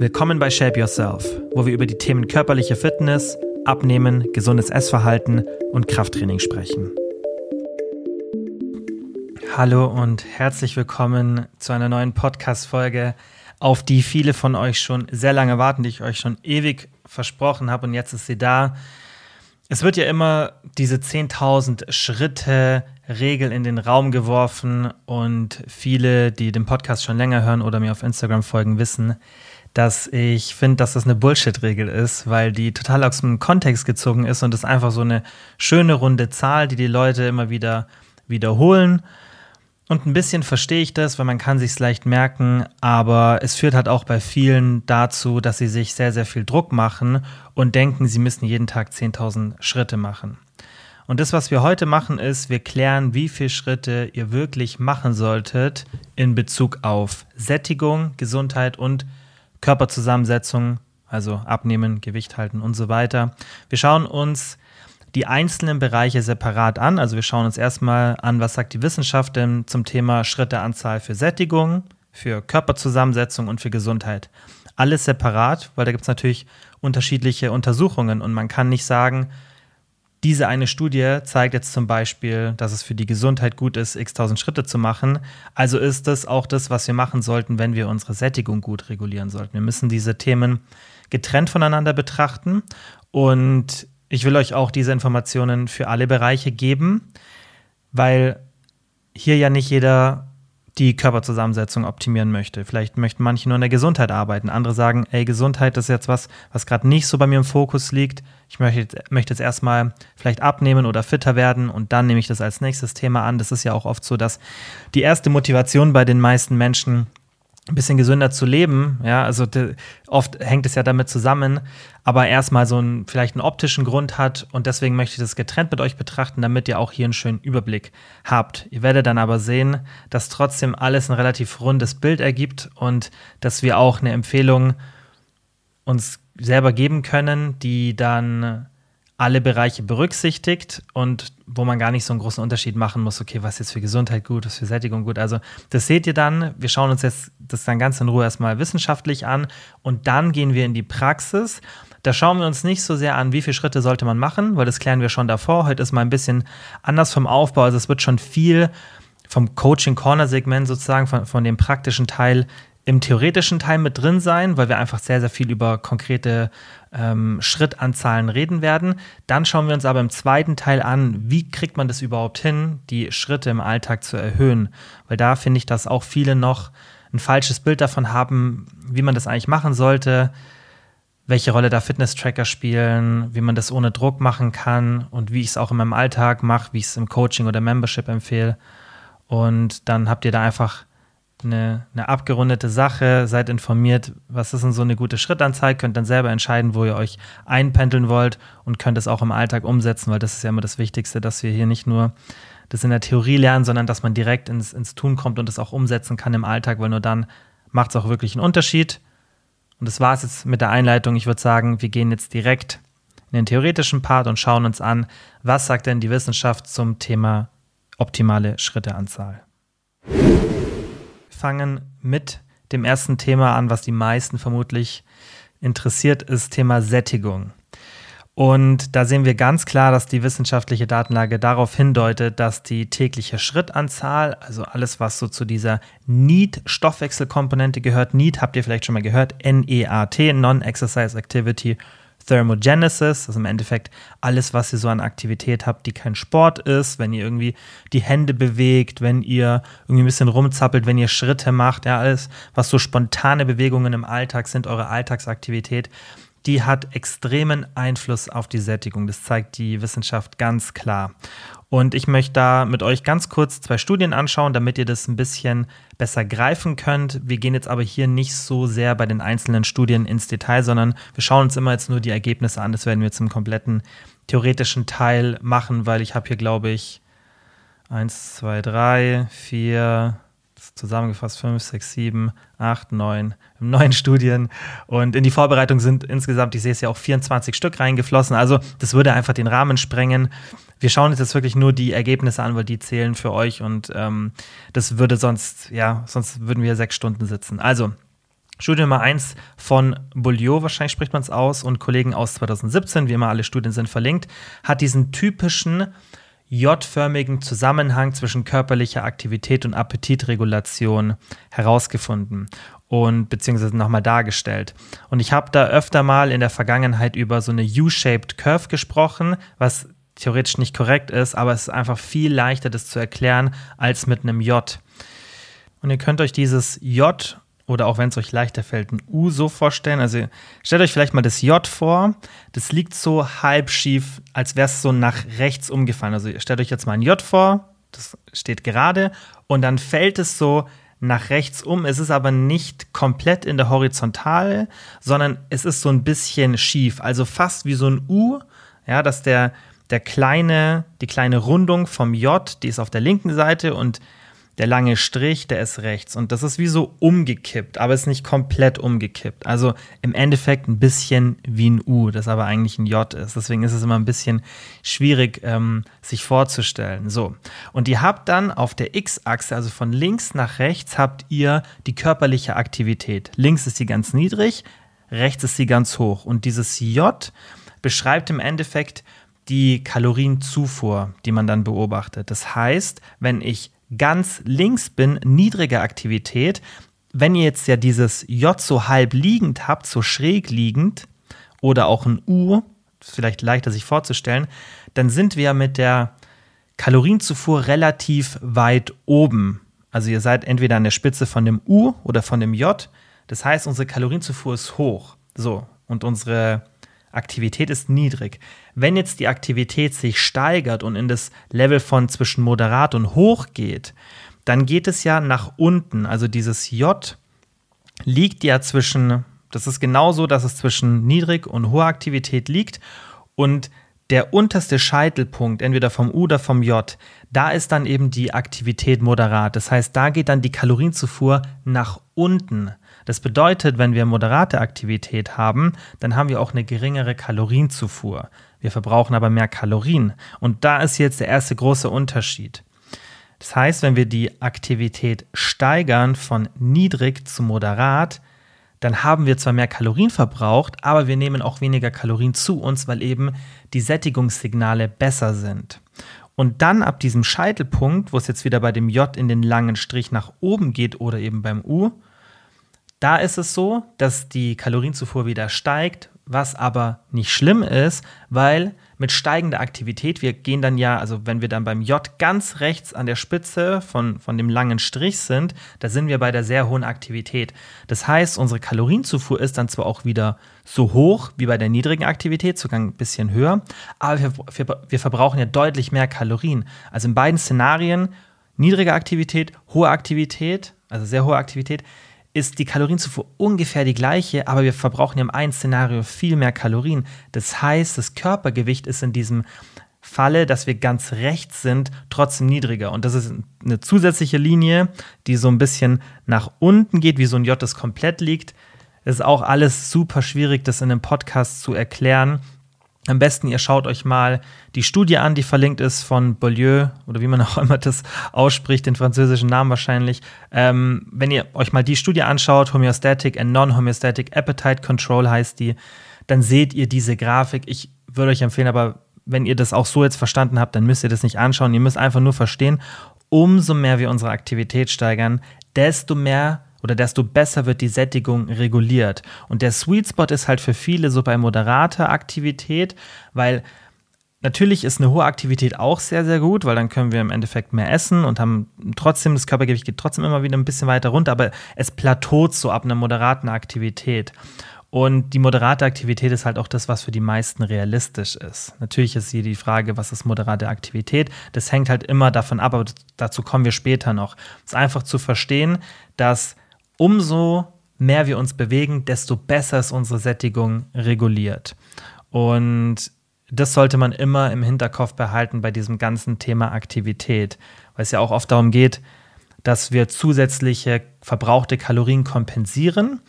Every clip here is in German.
Willkommen bei Shape Yourself, wo wir über die Themen körperliche Fitness, Abnehmen, gesundes Essverhalten und Krafttraining sprechen. Hallo und herzlich willkommen zu einer neuen Podcast-Folge, auf die viele von euch schon sehr lange warten, die ich euch schon ewig versprochen habe und jetzt ist sie da. Es wird ja immer diese 10.000 Schritte Regel in den Raum geworfen und viele, die den Podcast schon länger hören oder mir auf Instagram folgen, wissen, dass ich finde, dass das eine Bullshit-Regel ist, weil die total aus dem Kontext gezogen ist und es einfach so eine schöne runde Zahl, die die Leute immer wieder wiederholen. Und ein bisschen verstehe ich das, weil man kann sich leicht merken, aber es führt halt auch bei vielen dazu, dass sie sich sehr, sehr viel Druck machen und denken, sie müssen jeden Tag 10.000 Schritte machen. Und das, was wir heute machen, ist, wir klären, wie viele Schritte ihr wirklich machen solltet in Bezug auf Sättigung, Gesundheit und Körperzusammensetzung, also abnehmen, Gewicht halten und so weiter. Wir schauen uns die einzelnen Bereiche separat an. Also wir schauen uns erstmal an, was sagt die Wissenschaft denn zum Thema Schritteanzahl für Sättigung, für Körperzusammensetzung und für Gesundheit. Alles separat, weil da gibt es natürlich unterschiedliche Untersuchungen und man kann nicht sagen, diese eine Studie zeigt jetzt zum Beispiel, dass es für die Gesundheit gut ist, x tausend Schritte zu machen. Also ist das auch das, was wir machen sollten, wenn wir unsere Sättigung gut regulieren sollten. Wir müssen diese Themen getrennt voneinander betrachten. Und ich will euch auch diese Informationen für alle Bereiche geben, weil hier ja nicht jeder die Körperzusammensetzung optimieren möchte. Vielleicht möchten manche nur in der Gesundheit arbeiten. Andere sagen, ey, Gesundheit ist jetzt was, was gerade nicht so bei mir im Fokus liegt. Ich möchte jetzt, möchte jetzt erstmal vielleicht abnehmen oder fitter werden und dann nehme ich das als nächstes Thema an. Das ist ja auch oft so, dass die erste Motivation bei den meisten Menschen ein bisschen gesünder zu leben. Ja, also de, oft hängt es ja damit zusammen, aber erstmal so einen vielleicht einen optischen Grund hat und deswegen möchte ich das getrennt mit euch betrachten, damit ihr auch hier einen schönen Überblick habt. Ihr werdet dann aber sehen, dass trotzdem alles ein relativ rundes Bild ergibt und dass wir auch eine Empfehlung uns selber geben können, die dann alle Bereiche berücksichtigt und wo man gar nicht so einen großen Unterschied machen muss, okay, was ist jetzt für Gesundheit gut, was ist für Sättigung gut. Also das seht ihr dann. Wir schauen uns jetzt das dann ganz in Ruhe erstmal wissenschaftlich an und dann gehen wir in die Praxis. Da schauen wir uns nicht so sehr an, wie viele Schritte sollte man machen, weil das klären wir schon davor. Heute ist mal ein bisschen anders vom Aufbau. Also es wird schon viel vom Coaching-Corner-Segment sozusagen, von, von dem praktischen Teil im theoretischen Teil mit drin sein, weil wir einfach sehr, sehr viel über konkrete ähm, Schrittanzahlen reden werden. Dann schauen wir uns aber im zweiten Teil an, wie kriegt man das überhaupt hin, die Schritte im Alltag zu erhöhen. Weil da finde ich, dass auch viele noch ein falsches Bild davon haben, wie man das eigentlich machen sollte, welche Rolle da Fitness-Tracker spielen, wie man das ohne Druck machen kann und wie ich es auch in meinem Alltag mache, wie ich es im Coaching oder Membership empfehle. Und dann habt ihr da einfach eine, eine abgerundete Sache, seid informiert, was ist denn so eine gute Schrittanzahl, könnt dann selber entscheiden, wo ihr euch einpendeln wollt und könnt es auch im Alltag umsetzen, weil das ist ja immer das Wichtigste, dass wir hier nicht nur das in der Theorie lernen, sondern dass man direkt ins, ins Tun kommt und es auch umsetzen kann im Alltag, weil nur dann macht es auch wirklich einen Unterschied. Und das war es jetzt mit der Einleitung. Ich würde sagen, wir gehen jetzt direkt in den theoretischen Part und schauen uns an, was sagt denn die Wissenschaft zum Thema optimale Schritteanzahl fangen mit dem ersten Thema an, was die meisten vermutlich interessiert, ist Thema Sättigung. Und da sehen wir ganz klar, dass die wissenschaftliche Datenlage darauf hindeutet, dass die tägliche Schrittanzahl, also alles, was so zu dieser NEAT-Stoffwechselkomponente gehört, NEAT habt ihr vielleicht schon mal gehört, N-E-A-T, Non-Exercise Activity Thermogenesis, also im Endeffekt alles, was ihr so an Aktivität habt, die kein Sport ist, wenn ihr irgendwie die Hände bewegt, wenn ihr irgendwie ein bisschen rumzappelt, wenn ihr Schritte macht, ja, alles, was so spontane Bewegungen im Alltag sind, eure Alltagsaktivität, die hat extremen Einfluss auf die Sättigung. Das zeigt die Wissenschaft ganz klar. Und ich möchte da mit euch ganz kurz zwei Studien anschauen, damit ihr das ein bisschen besser greifen könnt. Wir gehen jetzt aber hier nicht so sehr bei den einzelnen Studien ins Detail, sondern wir schauen uns immer jetzt nur die Ergebnisse an. Das werden wir im kompletten theoretischen Teil machen, weil ich habe hier, glaube ich, eins, zwei, drei, vier, zusammengefasst fünf, sechs, sieben, acht, neun, neun Studien. Und in die Vorbereitung sind insgesamt, ich sehe es ja auch 24 Stück reingeflossen. Also das würde einfach den Rahmen sprengen. Wir schauen uns jetzt wirklich nur die Ergebnisse an, weil die zählen für euch und ähm, das würde sonst, ja, sonst würden wir sechs Stunden sitzen. Also, Studie Nummer 1 von Beaulieu, wahrscheinlich spricht man es aus, und Kollegen aus 2017, wie immer alle Studien sind verlinkt, hat diesen typischen J-förmigen Zusammenhang zwischen körperlicher Aktivität und Appetitregulation herausgefunden und beziehungsweise nochmal dargestellt. Und ich habe da öfter mal in der Vergangenheit über so eine U-shaped Curve gesprochen, was theoretisch nicht korrekt ist, aber es ist einfach viel leichter, das zu erklären, als mit einem J. Und ihr könnt euch dieses J oder auch wenn es euch leichter fällt, ein U so vorstellen. Also stellt euch vielleicht mal das J vor. Das liegt so halb schief, als wäre es so nach rechts umgefallen. Also stellt euch jetzt mal ein J vor, das steht gerade und dann fällt es so nach rechts um. Es ist aber nicht komplett in der Horizontale, sondern es ist so ein bisschen schief. Also fast wie so ein U, ja, dass der, der kleine, die kleine Rundung vom J, die ist auf der linken Seite und der lange Strich, der ist rechts. Und das ist wie so umgekippt, aber ist nicht komplett umgekippt. Also im Endeffekt ein bisschen wie ein U, das aber eigentlich ein J ist. Deswegen ist es immer ein bisschen schwierig, ähm, sich vorzustellen. So. Und ihr habt dann auf der X-Achse, also von links nach rechts, habt ihr die körperliche Aktivität. Links ist sie ganz niedrig, rechts ist sie ganz hoch. Und dieses J beschreibt im Endeffekt die Kalorienzufuhr, die man dann beobachtet. Das heißt, wenn ich ganz links bin, niedrige Aktivität. Wenn ihr jetzt ja dieses J so halb liegend habt, so schräg liegend oder auch ein U, vielleicht leichter sich vorzustellen, dann sind wir mit der Kalorienzufuhr relativ weit oben. Also ihr seid entweder an der Spitze von dem U oder von dem J. Das heißt, unsere Kalorienzufuhr ist hoch. So, und unsere Aktivität ist niedrig. Wenn jetzt die Aktivität sich steigert und in das Level von zwischen moderat und hoch geht, dann geht es ja nach unten. Also dieses J liegt ja zwischen, das ist genauso, dass es zwischen niedrig und hoher Aktivität liegt und der unterste Scheitelpunkt, entweder vom U oder vom J, da ist dann eben die Aktivität moderat. Das heißt, da geht dann die Kalorienzufuhr nach unten. Das bedeutet, wenn wir moderate Aktivität haben, dann haben wir auch eine geringere Kalorienzufuhr. Wir verbrauchen aber mehr Kalorien. Und da ist jetzt der erste große Unterschied. Das heißt, wenn wir die Aktivität steigern von niedrig zu moderat, dann haben wir zwar mehr Kalorien verbraucht, aber wir nehmen auch weniger Kalorien zu uns, weil eben die Sättigungssignale besser sind. Und dann ab diesem Scheitelpunkt, wo es jetzt wieder bei dem J in den langen Strich nach oben geht oder eben beim U, da ist es so, dass die Kalorienzufuhr wieder steigt, was aber nicht schlimm ist, weil mit steigender Aktivität, wir gehen dann ja, also wenn wir dann beim J ganz rechts an der Spitze von, von dem langen Strich sind, da sind wir bei der sehr hohen Aktivität. Das heißt, unsere Kalorienzufuhr ist dann zwar auch wieder so hoch wie bei der niedrigen Aktivität, sogar ein bisschen höher, aber wir, wir, wir verbrauchen ja deutlich mehr Kalorien. Also in beiden Szenarien, niedrige Aktivität, hohe Aktivität, also sehr hohe Aktivität, ist die Kalorienzufuhr ungefähr die gleiche, aber wir verbrauchen im einen Szenario viel mehr Kalorien. Das heißt, das Körpergewicht ist in diesem Falle, dass wir ganz rechts sind, trotzdem niedriger. Und das ist eine zusätzliche Linie, die so ein bisschen nach unten geht, wie so ein J, das komplett liegt. Ist auch alles super schwierig, das in einem Podcast zu erklären. Am besten, ihr schaut euch mal die Studie an, die verlinkt ist von Beaulieu oder wie man auch immer das ausspricht, den französischen Namen wahrscheinlich. Ähm, wenn ihr euch mal die Studie anschaut, Homeostatic and Non-Homeostatic Appetite Control heißt die, dann seht ihr diese Grafik. Ich würde euch empfehlen, aber wenn ihr das auch so jetzt verstanden habt, dann müsst ihr das nicht anschauen. Ihr müsst einfach nur verstehen, umso mehr wir unsere Aktivität steigern, desto mehr oder desto besser wird die Sättigung reguliert. Und der Sweet Spot ist halt für viele so bei moderater Aktivität, weil natürlich ist eine hohe Aktivität auch sehr, sehr gut, weil dann können wir im Endeffekt mehr essen und haben trotzdem, das Körpergewicht geht trotzdem immer wieder ein bisschen weiter runter, aber es plateaut so ab einer moderaten Aktivität. Und die moderate Aktivität ist halt auch das, was für die meisten realistisch ist. Natürlich ist hier die Frage, was ist moderate Aktivität? Das hängt halt immer davon ab, aber dazu kommen wir später noch. Es ist einfach zu verstehen, dass umso mehr wir uns bewegen, desto besser ist unsere Sättigung reguliert. Und das sollte man immer im Hinterkopf behalten bei diesem ganzen Thema Aktivität, weil es ja auch oft darum geht, dass wir zusätzliche verbrauchte Kalorien kompensieren.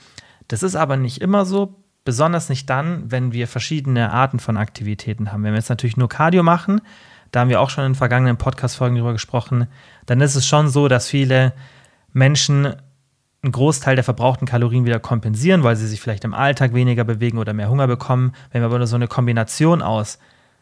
Das ist aber nicht immer so, besonders nicht dann, wenn wir verschiedene Arten von Aktivitäten haben. Wenn wir jetzt natürlich nur Cardio machen, da haben wir auch schon in vergangenen Podcast-Folgen darüber gesprochen, dann ist es schon so, dass viele Menschen einen Großteil der verbrauchten Kalorien wieder kompensieren, weil sie sich vielleicht im Alltag weniger bewegen oder mehr Hunger bekommen. Wenn wir aber nur so eine Kombination aus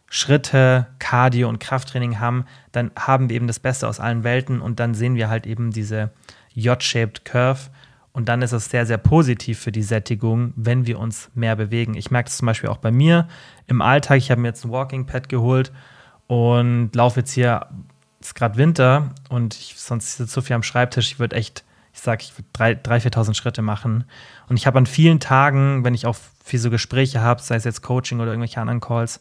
Schritte, Cardio und Krafttraining haben, dann haben wir eben das Beste aus allen Welten und dann sehen wir halt eben diese J-shaped Curve und dann ist es sehr, sehr positiv für die Sättigung, wenn wir uns mehr bewegen. Ich merke das zum Beispiel auch bei mir im Alltag. Ich habe mir jetzt ein Walking Pad geholt und laufe jetzt hier, es ist gerade Winter und ich, sonst sitze so viel am Schreibtisch, ich würde echt ich sage, ich würde 3.000, 4.000 Schritte machen. Und ich habe an vielen Tagen, wenn ich auch viel so Gespräche habe, sei es jetzt Coaching oder irgendwelche anderen Calls,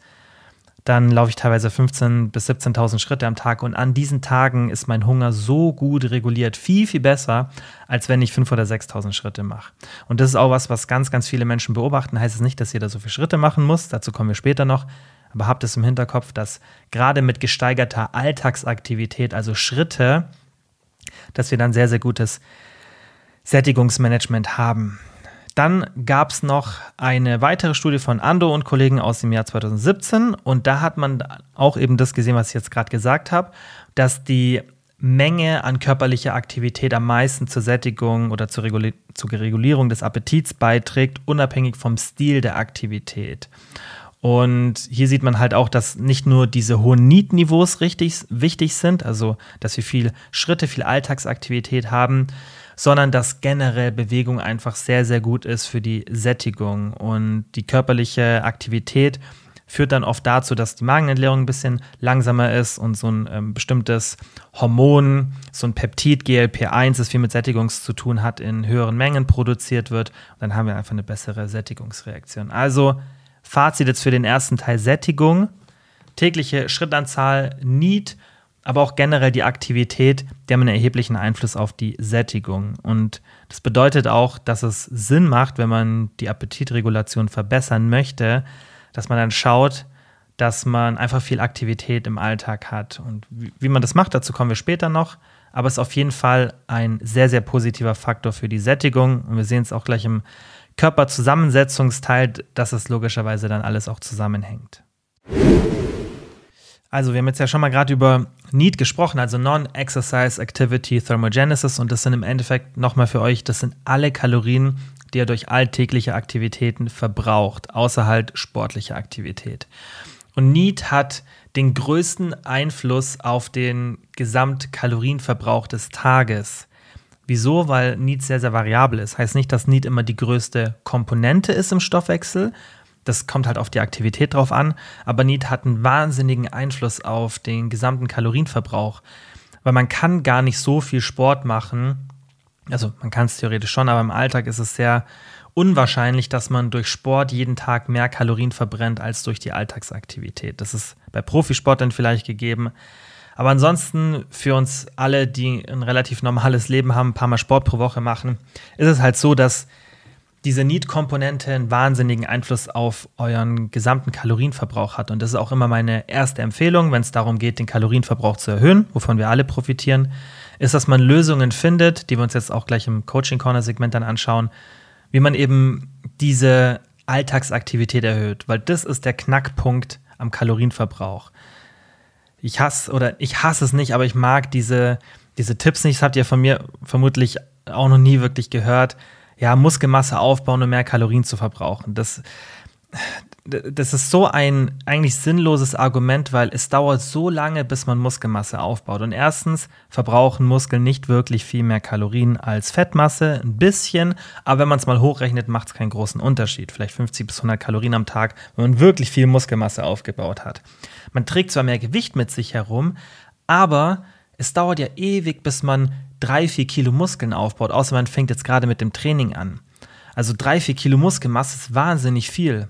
dann laufe ich teilweise 15.000 bis 17.000 Schritte am Tag. Und an diesen Tagen ist mein Hunger so gut reguliert, viel, viel besser, als wenn ich 5.000 oder 6.000 Schritte mache. Und das ist auch was, was ganz, ganz viele Menschen beobachten. Heißt es nicht, dass jeder so viele Schritte machen muss. Dazu kommen wir später noch. Aber habt es im Hinterkopf, dass gerade mit gesteigerter Alltagsaktivität, also Schritte, dass wir dann sehr, sehr gutes Sättigungsmanagement haben. Dann gab es noch eine weitere Studie von Ando und Kollegen aus dem Jahr 2017 und da hat man auch eben das gesehen, was ich jetzt gerade gesagt habe, dass die Menge an körperlicher Aktivität am meisten zur Sättigung oder zur, Regul zur Regulierung des Appetits beiträgt, unabhängig vom Stil der Aktivität. Und hier sieht man halt auch, dass nicht nur diese hohen Need-Niveaus richtig wichtig sind, also dass wir viel Schritte, viel Alltagsaktivität haben, sondern dass generell Bewegung einfach sehr, sehr gut ist für die Sättigung. Und die körperliche Aktivität führt dann oft dazu, dass die Magenentleerung ein bisschen langsamer ist und so ein ähm, bestimmtes Hormon, so ein Peptid GLP-1, das viel mit Sättigung zu tun hat, in höheren Mengen produziert wird. Und dann haben wir einfach eine bessere Sättigungsreaktion. Also Fazit jetzt für den ersten Teil Sättigung. Tägliche Schrittanzahl, Need aber auch generell die Aktivität, die haben einen erheblichen Einfluss auf die Sättigung. Und das bedeutet auch, dass es Sinn macht, wenn man die Appetitregulation verbessern möchte, dass man dann schaut, dass man einfach viel Aktivität im Alltag hat. Und wie, man das macht, dazu kommen wir später noch. Aber es ist auf jeden Fall ein sehr, sehr positiver Faktor für die Sättigung. Und wir sehen es auch gleich im Körperzusammensetzungsteil, dass es logischerweise dann alles auch zusammenhängt. Also, wir haben jetzt ja schon mal gerade über NEAT gesprochen, also Non-Exercise Activity Thermogenesis. Und das sind im Endeffekt nochmal für euch, das sind alle Kalorien, die ihr durch alltägliche Aktivitäten verbraucht, außer halt sportliche Aktivität. Und NEAT hat den größten Einfluss auf den Gesamtkalorienverbrauch des Tages. Wieso? Weil NEAT sehr, sehr variabel ist. Heißt nicht, dass NEAT immer die größte Komponente ist im Stoffwechsel, das kommt halt auf die Aktivität drauf an. Aber NEAT hat einen wahnsinnigen Einfluss auf den gesamten Kalorienverbrauch. Weil man kann gar nicht so viel Sport machen. Also man kann es theoretisch schon, aber im Alltag ist es sehr unwahrscheinlich, dass man durch Sport jeden Tag mehr Kalorien verbrennt als durch die Alltagsaktivität. Das ist bei Profisportlern vielleicht gegeben. Aber ansonsten für uns alle, die ein relativ normales Leben haben, ein paar Mal Sport pro Woche machen, ist es halt so, dass diese Need-Komponente einen wahnsinnigen Einfluss auf euren gesamten Kalorienverbrauch hat. Und das ist auch immer meine erste Empfehlung, wenn es darum geht, den Kalorienverbrauch zu erhöhen, wovon wir alle profitieren, ist, dass man Lösungen findet, die wir uns jetzt auch gleich im Coaching-Corner-Segment dann anschauen, wie man eben diese Alltagsaktivität erhöht, weil das ist der Knackpunkt am Kalorienverbrauch. Ich hasse oder ich hasse es nicht, aber ich mag diese, diese Tipps nicht. Das habt ihr von mir vermutlich auch noch nie wirklich gehört ja, Muskelmasse aufbauen und mehr Kalorien zu verbrauchen. Das, das ist so ein eigentlich sinnloses Argument, weil es dauert so lange, bis man Muskelmasse aufbaut. Und erstens verbrauchen Muskeln nicht wirklich viel mehr Kalorien als Fettmasse, ein bisschen, aber wenn man es mal hochrechnet, macht es keinen großen Unterschied. Vielleicht 50 bis 100 Kalorien am Tag, wenn man wirklich viel Muskelmasse aufgebaut hat. Man trägt zwar mehr Gewicht mit sich herum, aber es dauert ja ewig, bis man drei, vier Kilo Muskeln aufbaut, außer man fängt jetzt gerade mit dem Training an. Also drei, vier Kilo Muskelmasse ist wahnsinnig viel.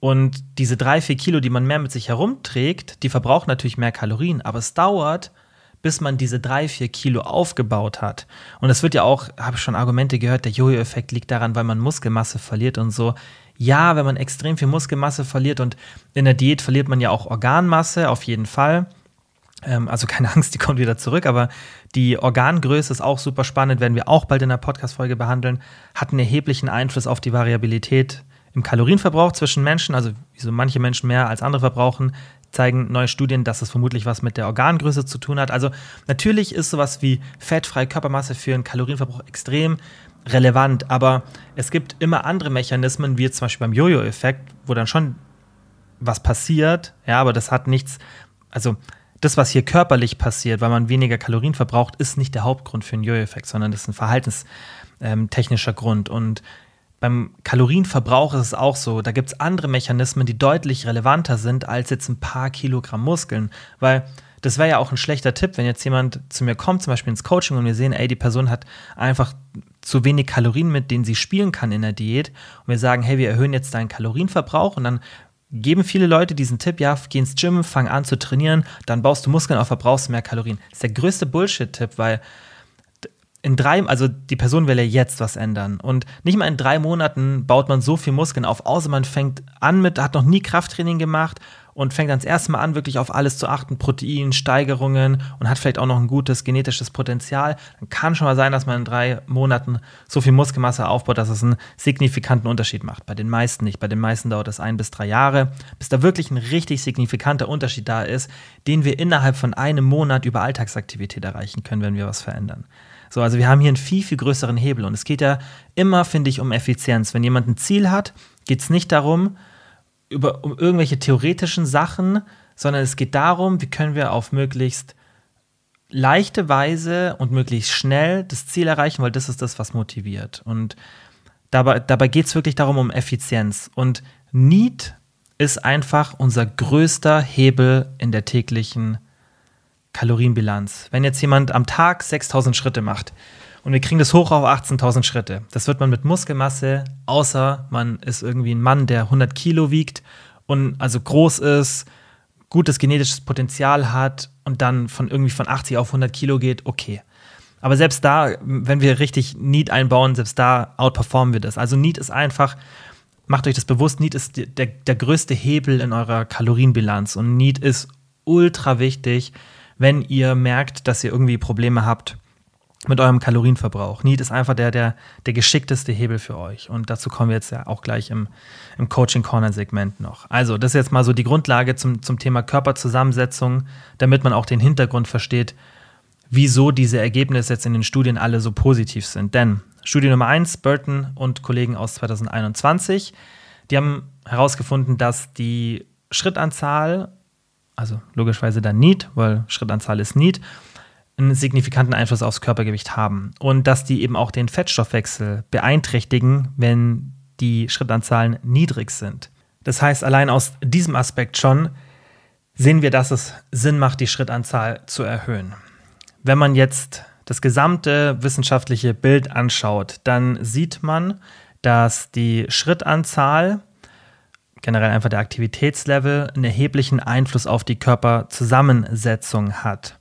Und diese drei, vier Kilo, die man mehr mit sich herumträgt, die verbrauchen natürlich mehr Kalorien, aber es dauert, bis man diese drei, vier Kilo aufgebaut hat. Und es wird ja auch, habe ich schon Argumente gehört, der Jojo-Effekt liegt daran, weil man Muskelmasse verliert und so. Ja, wenn man extrem viel Muskelmasse verliert und in der Diät verliert man ja auch Organmasse, auf jeden Fall. Ähm, also keine Angst, die kommt wieder zurück, aber die Organgröße ist auch super spannend, werden wir auch bald in der Podcast-Folge behandeln, hat einen erheblichen Einfluss auf die Variabilität im Kalorienverbrauch zwischen Menschen, also wieso manche Menschen mehr als andere verbrauchen, zeigen neue Studien, dass es vermutlich was mit der Organgröße zu tun hat. Also natürlich ist sowas wie fettfreie Körpermasse für einen Kalorienverbrauch extrem relevant, aber es gibt immer andere Mechanismen, wie zum Beispiel beim Jojo-Effekt, wo dann schon was passiert, ja, aber das hat nichts, also das, was hier körperlich passiert, weil man weniger Kalorien verbraucht, ist nicht der Hauptgrund für einen Jojo-Effekt, sondern das ist ein verhaltenstechnischer ähm, Grund. Und beim Kalorienverbrauch ist es auch so, da gibt es andere Mechanismen, die deutlich relevanter sind als jetzt ein paar Kilogramm Muskeln, weil das wäre ja auch ein schlechter Tipp, wenn jetzt jemand zu mir kommt, zum Beispiel ins Coaching und wir sehen, ey, die Person hat einfach zu wenig Kalorien, mit denen sie spielen kann in der Diät. Und wir sagen, hey, wir erhöhen jetzt deinen Kalorienverbrauch und dann geben viele Leute diesen Tipp, ja, geh ins Gym, fang an zu trainieren, dann baust du Muskeln auf, verbrauchst mehr Kalorien. Das ist der größte Bullshit-Tipp, weil in drei, also die Person will ja jetzt was ändern. Und nicht mal in drei Monaten baut man so viel Muskeln auf, außer man fängt an mit, hat noch nie Krafttraining gemacht und fängt dann das erste Mal an, wirklich auf alles zu achten, Protein, Steigerungen und hat vielleicht auch noch ein gutes genetisches Potenzial, dann kann schon mal sein, dass man in drei Monaten so viel Muskelmasse aufbaut, dass es einen signifikanten Unterschied macht. Bei den meisten nicht. Bei den meisten dauert es ein bis drei Jahre, bis da wirklich ein richtig signifikanter Unterschied da ist, den wir innerhalb von einem Monat über Alltagsaktivität erreichen können, wenn wir was verändern. So, also wir haben hier einen viel, viel größeren Hebel. Und es geht ja immer, finde ich, um Effizienz. Wenn jemand ein Ziel hat, geht es nicht darum, über, um irgendwelche theoretischen Sachen, sondern es geht darum, wie können wir auf möglichst leichte Weise und möglichst schnell das Ziel erreichen, weil das ist das, was motiviert. Und dabei, dabei geht es wirklich darum, um Effizienz. Und Need ist einfach unser größter Hebel in der täglichen Kalorienbilanz. Wenn jetzt jemand am Tag 6000 Schritte macht, und wir kriegen das hoch auf 18.000 Schritte. Das wird man mit Muskelmasse, außer man ist irgendwie ein Mann, der 100 Kilo wiegt und also groß ist, gutes genetisches Potenzial hat und dann von irgendwie von 80 auf 100 Kilo geht, okay. Aber selbst da, wenn wir richtig Need einbauen, selbst da outperformen wir das. Also Need ist einfach, macht euch das bewusst, Need ist der, der größte Hebel in eurer Kalorienbilanz und Need ist ultra wichtig, wenn ihr merkt, dass ihr irgendwie Probleme habt mit eurem Kalorienverbrauch. Need ist einfach der, der, der geschickteste Hebel für euch. Und dazu kommen wir jetzt ja auch gleich im, im Coaching Corner Segment noch. Also, das ist jetzt mal so die Grundlage zum, zum Thema Körperzusammensetzung, damit man auch den Hintergrund versteht, wieso diese Ergebnisse jetzt in den Studien alle so positiv sind. Denn Studie Nummer 1, Burton und Kollegen aus 2021, die haben herausgefunden, dass die Schrittanzahl, also logischerweise dann Need, weil Schrittanzahl ist Need, einen signifikanten Einfluss aufs Körpergewicht haben und dass die eben auch den Fettstoffwechsel beeinträchtigen, wenn die Schrittanzahlen niedrig sind. Das heißt, allein aus diesem Aspekt schon sehen wir, dass es Sinn macht, die Schrittanzahl zu erhöhen. Wenn man jetzt das gesamte wissenschaftliche Bild anschaut, dann sieht man, dass die Schrittanzahl, generell einfach der Aktivitätslevel, einen erheblichen Einfluss auf die Körperzusammensetzung hat.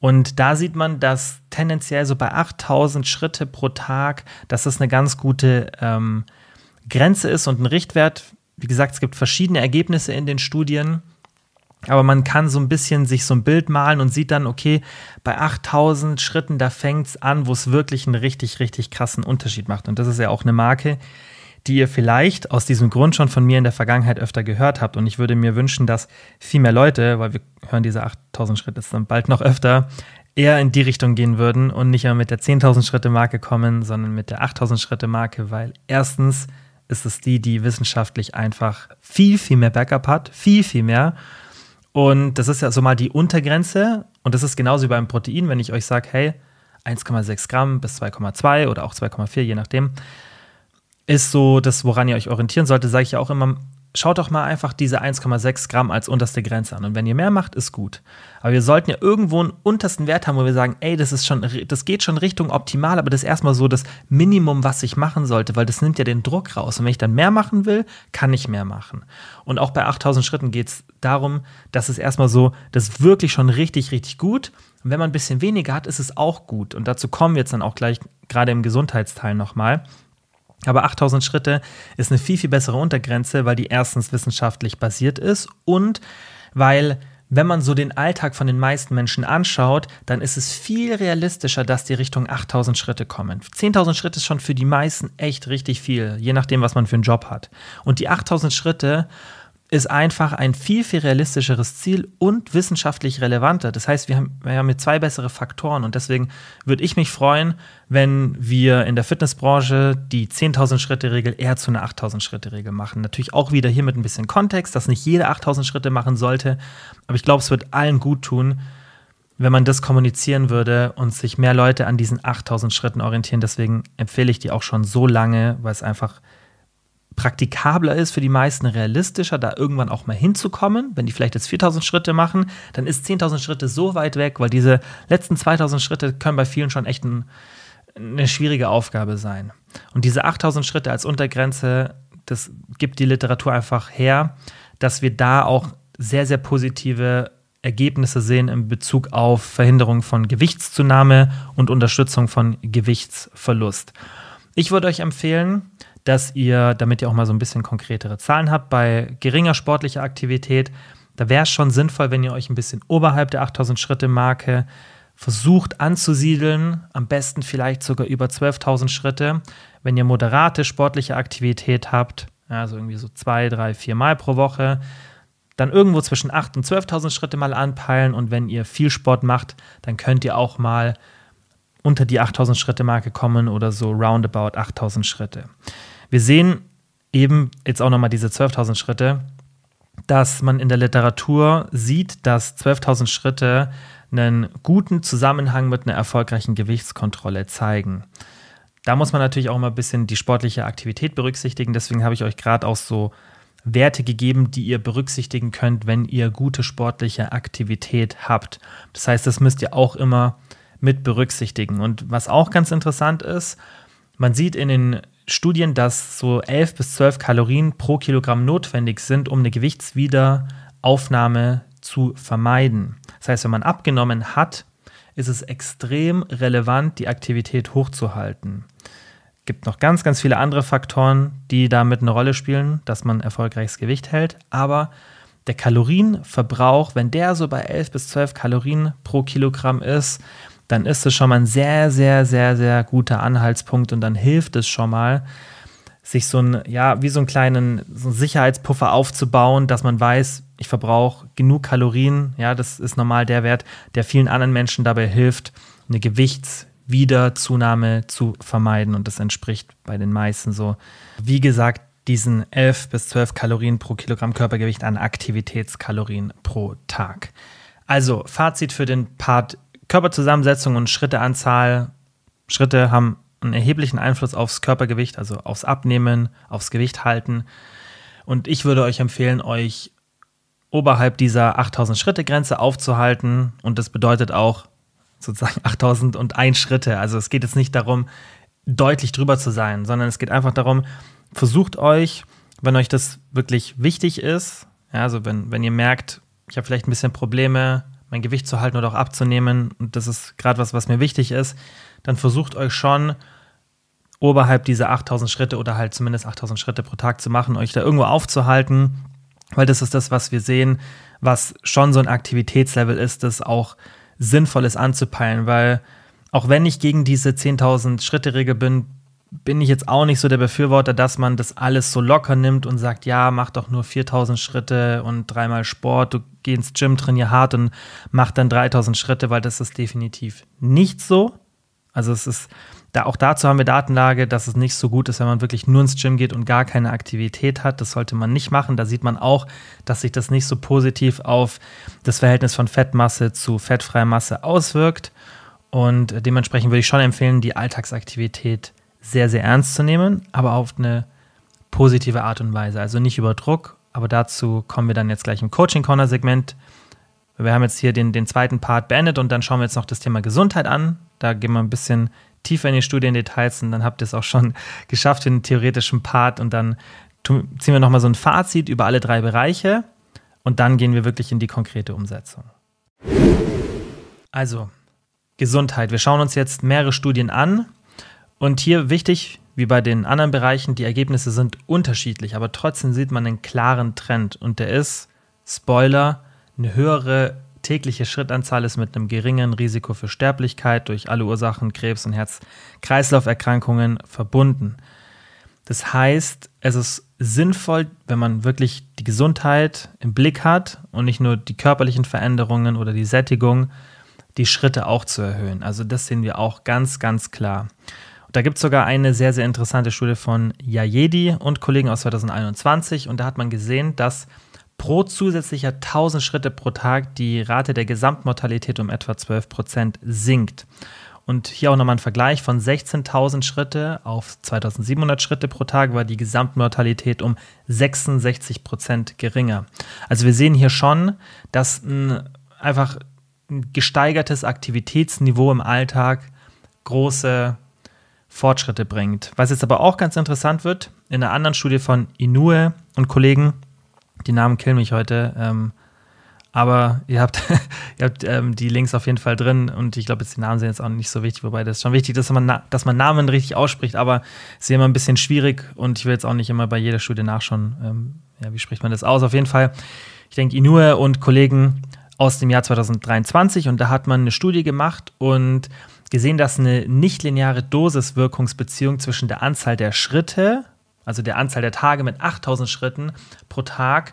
Und da sieht man, dass tendenziell so bei 8000 Schritte pro Tag, dass das eine ganz gute ähm, Grenze ist und ein Richtwert. Wie gesagt, es gibt verschiedene Ergebnisse in den Studien. Aber man kann so ein bisschen sich so ein Bild malen und sieht dann, okay, bei 8000 Schritten, da fängt es an, wo es wirklich einen richtig, richtig krassen Unterschied macht. Und das ist ja auch eine Marke, die ihr vielleicht aus diesem Grund schon von mir in der Vergangenheit öfter gehört habt. Und ich würde mir wünschen, dass viel mehr Leute, weil wir hören diese 8000 Schritte dann bald noch öfter, eher in die Richtung gehen würden und nicht mehr mit der 10.000 Schritte Marke kommen, sondern mit der 8.000 Schritte Marke, weil erstens ist es die, die wissenschaftlich einfach viel, viel mehr Backup hat, viel, viel mehr. Und das ist ja so mal die Untergrenze. Und das ist genauso wie beim Protein, wenn ich euch sage, hey, 1,6 Gramm bis 2,2 oder auch 2,4, je nachdem, ist so das, woran ihr euch orientieren solltet, sage ich ja auch immer, schaut doch mal einfach diese 1,6 Gramm als unterste Grenze an. Und wenn ihr mehr macht, ist gut. Aber wir sollten ja irgendwo einen untersten Wert haben, wo wir sagen, ey, das ist schon, das geht schon Richtung optimal, aber das ist erstmal so das Minimum, was ich machen sollte, weil das nimmt ja den Druck raus. Und wenn ich dann mehr machen will, kann ich mehr machen. Und auch bei 8000 Schritten geht es darum, dass es erstmal so, das ist wirklich schon richtig, richtig gut. Und wenn man ein bisschen weniger hat, ist es auch gut. Und dazu kommen wir jetzt dann auch gleich gerade im Gesundheitsteil nochmal. Aber 8000 Schritte ist eine viel, viel bessere Untergrenze, weil die erstens wissenschaftlich basiert ist und weil, wenn man so den Alltag von den meisten Menschen anschaut, dann ist es viel realistischer, dass die Richtung 8000 Schritte kommen. 10.000 Schritte ist schon für die meisten echt richtig viel, je nachdem, was man für einen Job hat. Und die 8000 Schritte ist einfach ein viel, viel realistischeres Ziel und wissenschaftlich relevanter. Das heißt, wir haben, wir haben mit zwei bessere Faktoren und deswegen würde ich mich freuen, wenn wir in der Fitnessbranche die 10.000 Schritte Regel eher zu einer 8.000 Schritte Regel machen. Natürlich auch wieder hier mit ein bisschen Kontext, dass nicht jeder 8.000 Schritte machen sollte, aber ich glaube, es wird allen gut tun, wenn man das kommunizieren würde und sich mehr Leute an diesen 8000 Schritten orientieren. Deswegen empfehle ich die auch schon so lange, weil es einfach praktikabler ist für die meisten, realistischer, da irgendwann auch mal hinzukommen. Wenn die vielleicht jetzt 4000 Schritte machen, dann ist 10.000 Schritte so weit weg, weil diese letzten 2000 Schritte können bei vielen schon echt ein, eine schwierige Aufgabe sein. Und diese 8000 Schritte als Untergrenze, das gibt die Literatur einfach her, dass wir da auch sehr, sehr positive Ergebnisse sehen in Bezug auf Verhinderung von Gewichtszunahme und Unterstützung von Gewichtsverlust. Ich würde euch empfehlen, dass ihr, damit ihr auch mal so ein bisschen konkretere Zahlen habt, bei geringer sportlicher Aktivität, da wäre es schon sinnvoll, wenn ihr euch ein bisschen oberhalb der 8000 Schritte Marke versucht anzusiedeln, am besten vielleicht sogar über 12.000 Schritte. Wenn ihr moderate sportliche Aktivität habt, also irgendwie so zwei, drei, vier Mal pro Woche, dann irgendwo zwischen 8.000 und 12.000 Schritte mal anpeilen und wenn ihr viel Sport macht, dann könnt ihr auch mal unter die 8.000 Schritte Marke kommen oder so roundabout 8.000 Schritte. Wir sehen eben jetzt auch nochmal diese 12.000 Schritte, dass man in der Literatur sieht, dass 12.000 Schritte einen guten Zusammenhang mit einer erfolgreichen Gewichtskontrolle zeigen. Da muss man natürlich auch mal ein bisschen die sportliche Aktivität berücksichtigen. Deswegen habe ich euch gerade auch so Werte gegeben, die ihr berücksichtigen könnt, wenn ihr gute sportliche Aktivität habt. Das heißt, das müsst ihr auch immer mit berücksichtigen. Und was auch ganz interessant ist, man sieht in den Studien, dass so 11 bis 12 Kalorien pro Kilogramm notwendig sind, um eine Gewichtswiederaufnahme zu vermeiden. Das heißt, wenn man abgenommen hat, ist es extrem relevant, die Aktivität hochzuhalten. Es gibt noch ganz, ganz viele andere Faktoren, die damit eine Rolle spielen, dass man erfolgreiches Gewicht hält. Aber der Kalorienverbrauch, wenn der so bei 11 bis 12 Kalorien pro Kilogramm ist, dann ist es schon mal ein sehr, sehr, sehr, sehr guter Anhaltspunkt und dann hilft es schon mal, sich so ein, ja, wie so einen kleinen so einen Sicherheitspuffer aufzubauen, dass man weiß, ich verbrauche genug Kalorien. Ja, das ist normal der Wert, der vielen anderen Menschen dabei hilft, eine Gewichtswiederzunahme zu vermeiden. Und das entspricht bei den meisten so, wie gesagt, diesen 11 bis 12 Kalorien pro Kilogramm Körpergewicht an Aktivitätskalorien pro Tag. Also, Fazit für den Part Körperzusammensetzung und Schritteanzahl. Schritte haben einen erheblichen Einfluss aufs Körpergewicht, also aufs Abnehmen, aufs Gewicht halten. Und ich würde euch empfehlen, euch oberhalb dieser 8000 Schritte Grenze aufzuhalten. Und das bedeutet auch sozusagen 8001 Schritte. Also es geht jetzt nicht darum, deutlich drüber zu sein, sondern es geht einfach darum, versucht euch, wenn euch das wirklich wichtig ist, ja, also wenn, wenn ihr merkt, ich habe vielleicht ein bisschen Probleme, mein Gewicht zu halten oder auch abzunehmen, und das ist gerade was, was mir wichtig ist, dann versucht euch schon oberhalb dieser 8000 Schritte oder halt zumindest 8000 Schritte pro Tag zu machen, euch da irgendwo aufzuhalten, weil das ist das, was wir sehen, was schon so ein Aktivitätslevel ist, das auch sinnvoll ist anzupeilen, weil auch wenn ich gegen diese 10.000 Schritte Regel bin, bin ich jetzt auch nicht so der Befürworter, dass man das alles so locker nimmt und sagt, ja, mach doch nur 4000 Schritte und dreimal Sport, du geh ins Gym, trainier hart und mach dann 3000 Schritte, weil das ist definitiv nicht so. Also es ist, da, auch dazu haben wir Datenlage, dass es nicht so gut ist, wenn man wirklich nur ins Gym geht und gar keine Aktivität hat. Das sollte man nicht machen. Da sieht man auch, dass sich das nicht so positiv auf das Verhältnis von Fettmasse zu fettfreier Masse auswirkt. Und dementsprechend würde ich schon empfehlen, die Alltagsaktivität sehr, sehr ernst zu nehmen, aber auf eine positive Art und Weise. Also nicht über Druck, aber dazu kommen wir dann jetzt gleich im Coaching-Corner-Segment. Wir haben jetzt hier den, den zweiten Part beendet und dann schauen wir jetzt noch das Thema Gesundheit an. Da gehen wir ein bisschen tiefer in die Studiendetails und dann habt ihr es auch schon geschafft in den theoretischen Part und dann ziehen wir nochmal so ein Fazit über alle drei Bereiche und dann gehen wir wirklich in die konkrete Umsetzung. Also, Gesundheit. Wir schauen uns jetzt mehrere Studien an und hier wichtig, wie bei den anderen Bereichen, die Ergebnisse sind unterschiedlich, aber trotzdem sieht man einen klaren Trend. Und der ist, Spoiler, eine höhere tägliche Schrittanzahl ist mit einem geringen Risiko für Sterblichkeit durch alle Ursachen Krebs und Herz-Kreislauf-Erkrankungen verbunden. Das heißt, es ist sinnvoll, wenn man wirklich die Gesundheit im Blick hat und nicht nur die körperlichen Veränderungen oder die Sättigung, die Schritte auch zu erhöhen. Also das sehen wir auch ganz, ganz klar. Da gibt es sogar eine sehr, sehr interessante Studie von Yayedi und Kollegen aus 2021 und da hat man gesehen, dass pro zusätzlicher 1000 Schritte pro Tag die Rate der Gesamtmortalität um etwa 12 Prozent sinkt. Und hier auch nochmal ein Vergleich von 16.000 Schritte auf 2700 Schritte pro Tag war die Gesamtmortalität um 66 Prozent geringer. Also wir sehen hier schon, dass ein einfach ein gesteigertes Aktivitätsniveau im Alltag große Fortschritte bringt. Was jetzt aber auch ganz interessant wird, in einer anderen Studie von Inoue und Kollegen, die Namen killen mich heute, ähm, aber ihr habt, ihr habt ähm, die Links auf jeden Fall drin und ich glaube, die Namen sind jetzt auch nicht so wichtig, wobei das ist schon wichtig, dass man, dass man Namen richtig ausspricht, aber es ist immer ein bisschen schwierig und ich will jetzt auch nicht immer bei jeder Studie nachschauen, ähm, ja, wie spricht man das aus. Auf jeden Fall, ich denke, Inue und Kollegen aus dem Jahr 2023 und da hat man eine Studie gemacht und gesehen, dass eine nichtlineare Dosiswirkungsbeziehung zwischen der Anzahl der Schritte, also der Anzahl der Tage mit 8000 Schritten pro Tag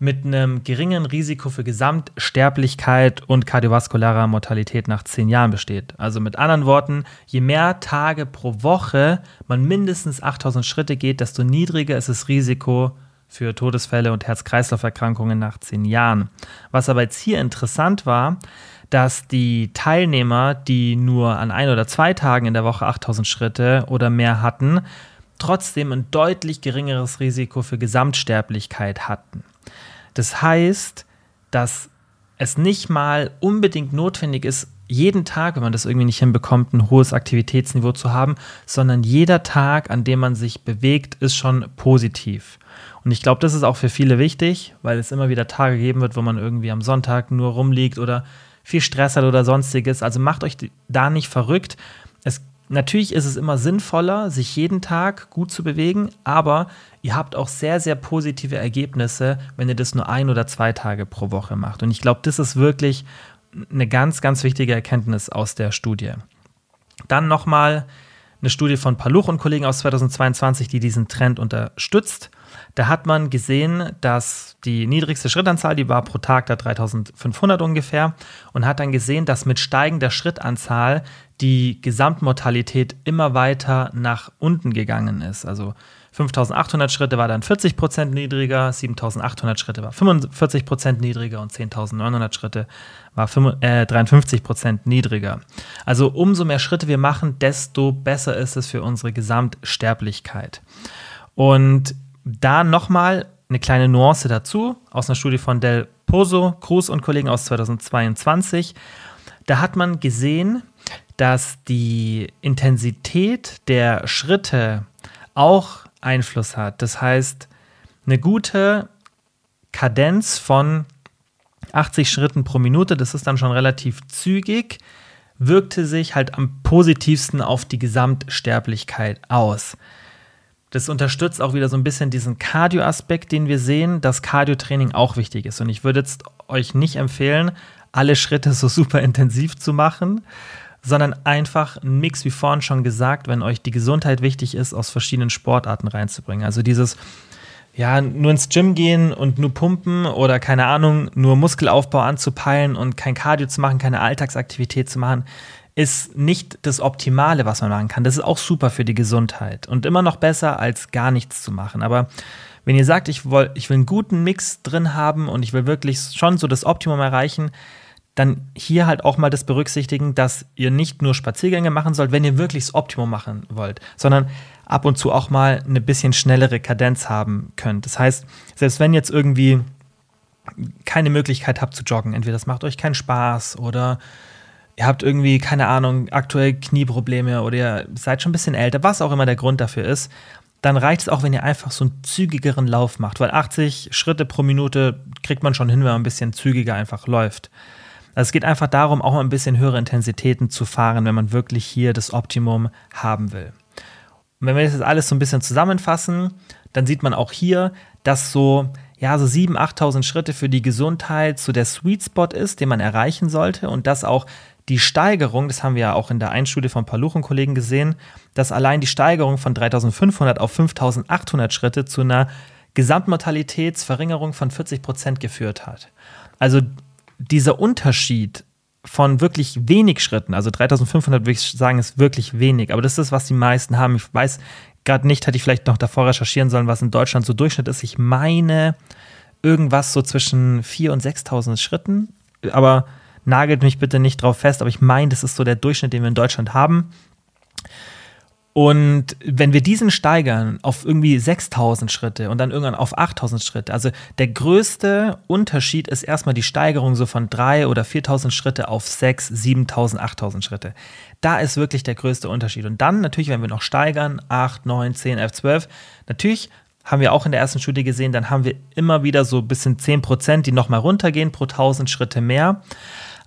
mit einem geringen Risiko für Gesamtsterblichkeit und kardiovaskulärer Mortalität nach zehn Jahren besteht. Also mit anderen Worten, je mehr Tage pro Woche man mindestens 8000 Schritte geht, desto niedriger ist das Risiko für Todesfälle und Herz-Kreislauf-Erkrankungen nach zehn Jahren. Was aber jetzt hier interessant war, dass die Teilnehmer, die nur an ein oder zwei Tagen in der Woche 8000 Schritte oder mehr hatten, trotzdem ein deutlich geringeres Risiko für Gesamtsterblichkeit hatten. Das heißt, dass es nicht mal unbedingt notwendig ist, jeden Tag, wenn man das irgendwie nicht hinbekommt, ein hohes Aktivitätsniveau zu haben, sondern jeder Tag, an dem man sich bewegt, ist schon positiv. Und ich glaube, das ist auch für viele wichtig, weil es immer wieder Tage geben wird, wo man irgendwie am Sonntag nur rumliegt oder viel Stress hat oder sonstiges. Also macht euch da nicht verrückt. Es Natürlich ist es immer sinnvoller, sich jeden Tag gut zu bewegen, aber ihr habt auch sehr, sehr positive Ergebnisse, wenn ihr das nur ein oder zwei Tage pro Woche macht. Und ich glaube, das ist wirklich eine ganz, ganz wichtige Erkenntnis aus der Studie. Dann nochmal eine Studie von Paluch und Kollegen aus 2022, die diesen Trend unterstützt. Da hat man gesehen, dass die niedrigste Schrittanzahl, die war pro Tag da 3500 ungefähr, und hat dann gesehen, dass mit steigender Schrittanzahl die Gesamtmortalität immer weiter nach unten gegangen ist. Also 5800 Schritte war dann 40 Prozent niedriger, 7800 Schritte war 45 Prozent niedriger und 10.900 Schritte war 53 äh, Prozent niedriger. Also umso mehr Schritte wir machen, desto besser ist es für unsere Gesamtsterblichkeit. Und da nochmal eine kleine Nuance dazu aus einer Studie von Del Pozo, Cruz und Kollegen aus 2022. Da hat man gesehen, dass die Intensität der Schritte auch Einfluss hat. Das heißt, eine gute Kadenz von 80 Schritten pro Minute, das ist dann schon relativ zügig, wirkte sich halt am positivsten auf die Gesamtsterblichkeit aus. Das unterstützt auch wieder so ein bisschen diesen Cardio-Aspekt, den wir sehen, dass Cardio-Training auch wichtig ist. Und ich würde jetzt euch nicht empfehlen, alle Schritte so super intensiv zu machen, sondern einfach ein Mix, wie vorhin schon gesagt, wenn euch die Gesundheit wichtig ist, aus verschiedenen Sportarten reinzubringen. Also dieses, ja, nur ins Gym gehen und nur pumpen oder keine Ahnung, nur Muskelaufbau anzupeilen und kein Cardio zu machen, keine Alltagsaktivität zu machen, ist nicht das Optimale, was man machen kann. Das ist auch super für die Gesundheit und immer noch besser, als gar nichts zu machen. Aber wenn ihr sagt, ich will, ich will einen guten Mix drin haben und ich will wirklich schon so das Optimum erreichen, dann hier halt auch mal das berücksichtigen, dass ihr nicht nur Spaziergänge machen sollt, wenn ihr wirklich das Optimum machen wollt, sondern ab und zu auch mal eine bisschen schnellere Kadenz haben könnt. Das heißt, selbst wenn jetzt irgendwie keine Möglichkeit habt zu joggen, entweder das macht euch keinen Spaß oder ihr habt irgendwie, keine Ahnung, aktuell Knieprobleme oder ihr seid schon ein bisschen älter, was auch immer der Grund dafür ist, dann reicht es auch, wenn ihr einfach so einen zügigeren Lauf macht, weil 80 Schritte pro Minute kriegt man schon hin, wenn man ein bisschen zügiger einfach läuft. Also es geht einfach darum, auch mal ein bisschen höhere Intensitäten zu fahren, wenn man wirklich hier das Optimum haben will. Und wenn wir das jetzt alles so ein bisschen zusammenfassen, dann sieht man auch hier, dass so ja, so 7.000, 8.000 Schritte für die Gesundheit so der Sweet Spot ist, den man erreichen sollte und dass auch die Steigerung, das haben wir ja auch in der Einstudie von Paluchen-Kollegen gesehen, dass allein die Steigerung von 3500 auf 5800 Schritte zu einer Gesamtmortalitätsverringerung von 40 Prozent geführt hat. Also dieser Unterschied von wirklich wenig Schritten, also 3500 würde ich sagen, ist wirklich wenig, aber das ist was die meisten haben. Ich weiß gerade nicht, hätte ich vielleicht noch davor recherchieren sollen, was in Deutschland so Durchschnitt ist. Ich meine irgendwas so zwischen 4.000 und 6.000 Schritten, aber nagelt mich bitte nicht drauf fest, aber ich meine, das ist so der Durchschnitt, den wir in Deutschland haben. Und wenn wir diesen steigern auf irgendwie 6000 Schritte und dann irgendwann auf 8000 Schritte, also der größte Unterschied ist erstmal die Steigerung so von 3 oder 4000 Schritte auf 6, 7000, 8000 Schritte. Da ist wirklich der größte Unterschied. Und dann natürlich, wenn wir noch steigern, 8, 9, 10, 11, 12, natürlich haben wir auch in der ersten Studie gesehen, dann haben wir immer wieder so ein bisschen 10 Prozent, die nochmal runtergehen pro 1000 Schritte mehr.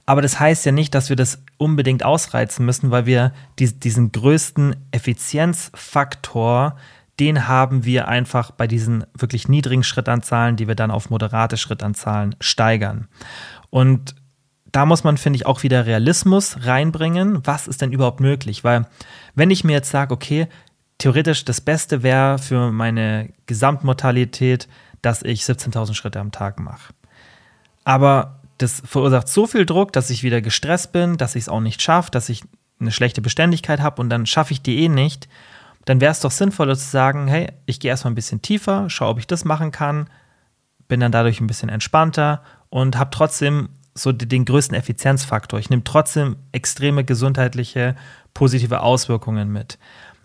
Aber das heißt ja nicht, dass wir das unbedingt ausreizen müssen, weil wir die, diesen größten Effizienzfaktor, den haben wir einfach bei diesen wirklich niedrigen Schrittanzahlen, die wir dann auf moderate Schrittanzahlen steigern. Und da muss man, finde ich, auch wieder Realismus reinbringen. Was ist denn überhaupt möglich? Weil, wenn ich mir jetzt sage, okay, theoretisch das Beste wäre für meine Gesamtmortalität, dass ich 17.000 Schritte am Tag mache. Aber das verursacht so viel Druck, dass ich wieder gestresst bin, dass ich es auch nicht schaffe, dass ich eine schlechte Beständigkeit habe und dann schaffe ich die eh nicht. Dann wäre es doch sinnvoller zu sagen, hey, ich gehe erstmal ein bisschen tiefer, schaue, ob ich das machen kann, bin dann dadurch ein bisschen entspannter und habe trotzdem so den größten Effizienzfaktor. Ich nehme trotzdem extreme gesundheitliche positive Auswirkungen mit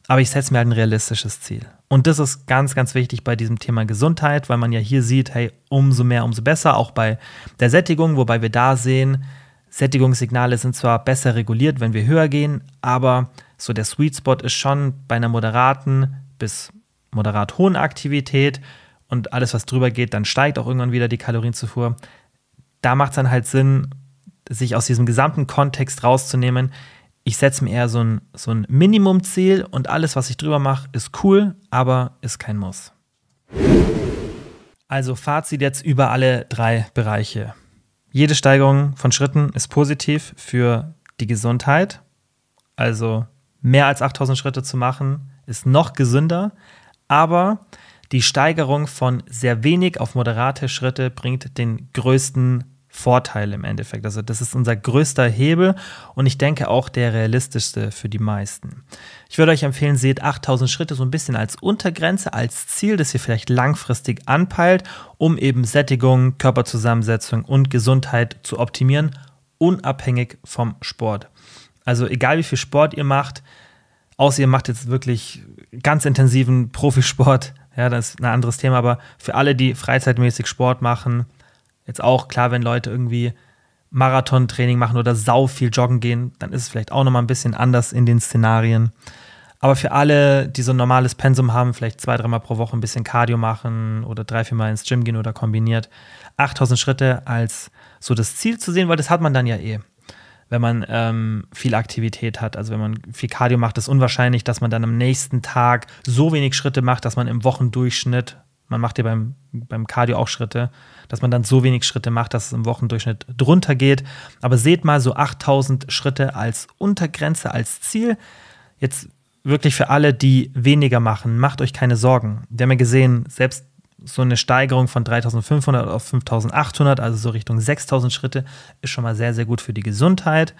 aber ich setze mir halt ein realistisches Ziel. Und das ist ganz, ganz wichtig bei diesem Thema Gesundheit, weil man ja hier sieht, hey, umso mehr, umso besser, auch bei der Sättigung, wobei wir da sehen, Sättigungssignale sind zwar besser reguliert, wenn wir höher gehen, aber so der Sweet Spot ist schon bei einer moderaten bis moderat hohen Aktivität und alles, was drüber geht, dann steigt auch irgendwann wieder die Kalorienzufuhr. Da macht es dann halt Sinn, sich aus diesem gesamten Kontext rauszunehmen, ich setze mir eher so ein, so ein Minimumziel und alles, was ich drüber mache, ist cool, aber ist kein Muss. Also Fazit jetzt über alle drei Bereiche. Jede Steigerung von Schritten ist positiv für die Gesundheit. Also mehr als 8000 Schritte zu machen, ist noch gesünder. Aber die Steigerung von sehr wenig auf moderate Schritte bringt den größten Vorteil im Endeffekt. Also das ist unser größter Hebel und ich denke auch der realistischste für die meisten. Ich würde euch empfehlen, seht 8000 Schritte so ein bisschen als Untergrenze, als Ziel, das ihr vielleicht langfristig anpeilt, um eben Sättigung, Körperzusammensetzung und Gesundheit zu optimieren, unabhängig vom Sport. Also egal wie viel Sport ihr macht, außer ihr macht jetzt wirklich ganz intensiven Profisport, ja, das ist ein anderes Thema, aber für alle, die freizeitmäßig Sport machen, Jetzt auch klar, wenn Leute irgendwie Marathontraining machen oder sau viel joggen gehen, dann ist es vielleicht auch nochmal ein bisschen anders in den Szenarien. Aber für alle, die so ein normales Pensum haben, vielleicht zwei, dreimal pro Woche ein bisschen Cardio machen oder drei, viermal ins Gym gehen oder kombiniert, 8000 Schritte als so das Ziel zu sehen, weil das hat man dann ja eh, wenn man ähm, viel Aktivität hat. Also wenn man viel Cardio macht, ist unwahrscheinlich, dass man dann am nächsten Tag so wenig Schritte macht, dass man im Wochendurchschnitt man macht ja beim, beim Cardio auch Schritte, dass man dann so wenig Schritte macht, dass es im Wochendurchschnitt drunter geht. Aber seht mal so 8000 Schritte als Untergrenze, als Ziel. Jetzt wirklich für alle, die weniger machen, macht euch keine Sorgen. Wir haben ja gesehen, selbst so eine Steigerung von 3500 auf 5800, also so Richtung 6000 Schritte, ist schon mal sehr, sehr gut für die Gesundheit.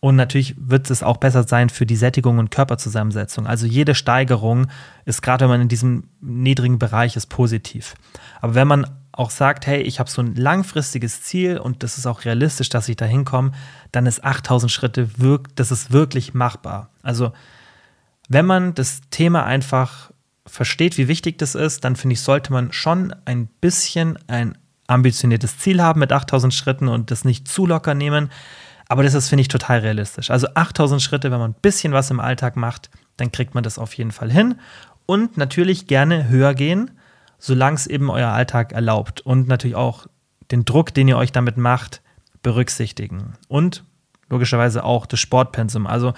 Und natürlich wird es auch besser sein für die Sättigung und Körperzusammensetzung. Also jede Steigerung ist gerade, wenn man in diesem niedrigen Bereich ist, positiv. Aber wenn man auch sagt, hey, ich habe so ein langfristiges Ziel und das ist auch realistisch, dass ich da hinkomme, dann ist 8000 Schritte, wirk das ist wirklich machbar. Also wenn man das Thema einfach versteht, wie wichtig das ist, dann finde ich, sollte man schon ein bisschen ein ambitioniertes Ziel haben mit 8000 Schritten und das nicht zu locker nehmen. Aber das ist, finde ich, total realistisch. Also 8000 Schritte, wenn man ein bisschen was im Alltag macht, dann kriegt man das auf jeden Fall hin. Und natürlich gerne höher gehen, solange es eben euer Alltag erlaubt. Und natürlich auch den Druck, den ihr euch damit macht, berücksichtigen. Und logischerweise auch das Sportpensum. Also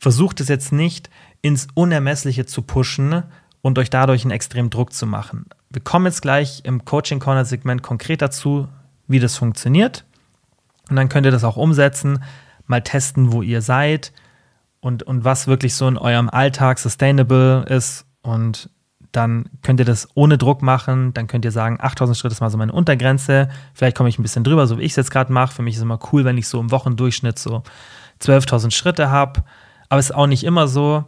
versucht es jetzt nicht ins Unermessliche zu pushen und euch dadurch einen extremen Druck zu machen. Wir kommen jetzt gleich im Coaching Corner Segment konkret dazu, wie das funktioniert. Und dann könnt ihr das auch umsetzen. mal testen, wo ihr seid und, und was wirklich so in eurem Alltag sustainable ist. Und dann könnt ihr das ohne Druck machen. Dann könnt ihr sagen, 8000 Schritte ist mal so meine Untergrenze. Vielleicht komme ich ein bisschen drüber, so wie ich es jetzt gerade mache. Für mich ist es immer cool, wenn ich so im Wochendurchschnitt so 12.000 Schritte habe. Aber es ist auch nicht immer so.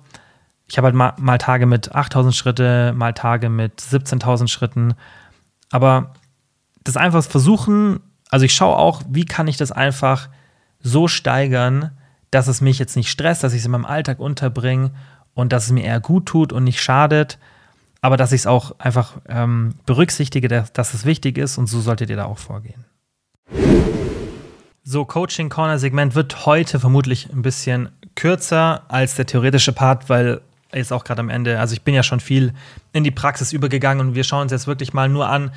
Ich habe halt mal, mal, Tage mit 8000 Schritte, mal Tage mit 17.000 Schritten. Aber das einfach versuchen, also ich schaue auch, wie kann ich das einfach so steigern, dass es mich jetzt nicht stresst, dass ich es in meinem Alltag unterbringe und dass es mir eher gut tut und nicht schadet, aber dass ich es auch einfach ähm, berücksichtige, dass, dass es wichtig ist und so solltet ihr da auch vorgehen. So, Coaching Corner Segment wird heute vermutlich ein bisschen kürzer als der theoretische Part, weil jetzt auch gerade am Ende, also ich bin ja schon viel in die Praxis übergegangen und wir schauen uns jetzt wirklich mal nur an,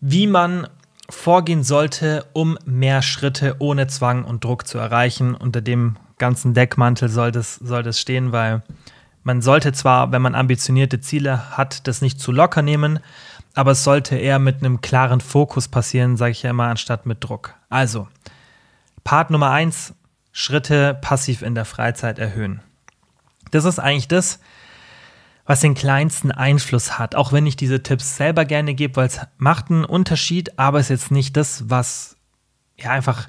wie man vorgehen sollte, um mehr Schritte ohne Zwang und Druck zu erreichen. Unter dem ganzen Deckmantel soll das, soll das stehen, weil man sollte zwar, wenn man ambitionierte Ziele hat, das nicht zu locker nehmen, aber es sollte eher mit einem klaren Fokus passieren, sage ich ja immer, anstatt mit Druck. Also, Part Nummer eins: Schritte passiv in der Freizeit erhöhen. Das ist eigentlich das, was den kleinsten Einfluss hat. Auch wenn ich diese Tipps selber gerne gebe, weil es macht einen Unterschied, aber es ist jetzt nicht das, was ja einfach,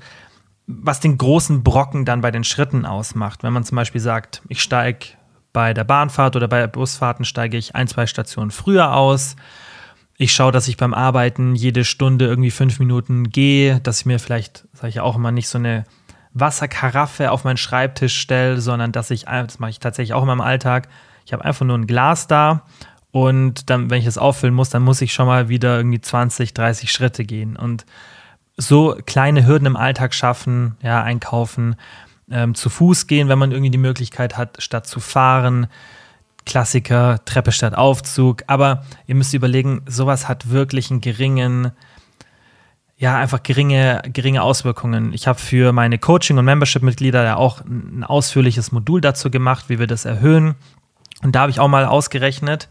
was den großen Brocken dann bei den Schritten ausmacht. Wenn man zum Beispiel sagt, ich steige bei der Bahnfahrt oder bei Busfahrten steige ich ein, zwei Stationen früher aus. Ich schaue, dass ich beim Arbeiten jede Stunde irgendwie fünf Minuten gehe, dass ich mir vielleicht, sage ich auch immer, nicht so eine Wasserkaraffe auf meinen Schreibtisch stelle, sondern dass ich, das mache ich tatsächlich auch in meinem Alltag, ich habe einfach nur ein Glas da und dann, wenn ich es auffüllen muss, dann muss ich schon mal wieder irgendwie 20, 30 Schritte gehen und so kleine Hürden im Alltag schaffen, ja, einkaufen, ähm, zu Fuß gehen, wenn man irgendwie die Möglichkeit hat, statt zu fahren. Klassiker, Treppe statt Aufzug. Aber ihr müsst überlegen, sowas hat wirklich einen geringen, ja, einfach geringe, geringe Auswirkungen. Ich habe für meine Coaching- und Membership-Mitglieder ja auch ein ausführliches Modul dazu gemacht, wie wir das erhöhen. Und da habe ich auch mal ausgerechnet,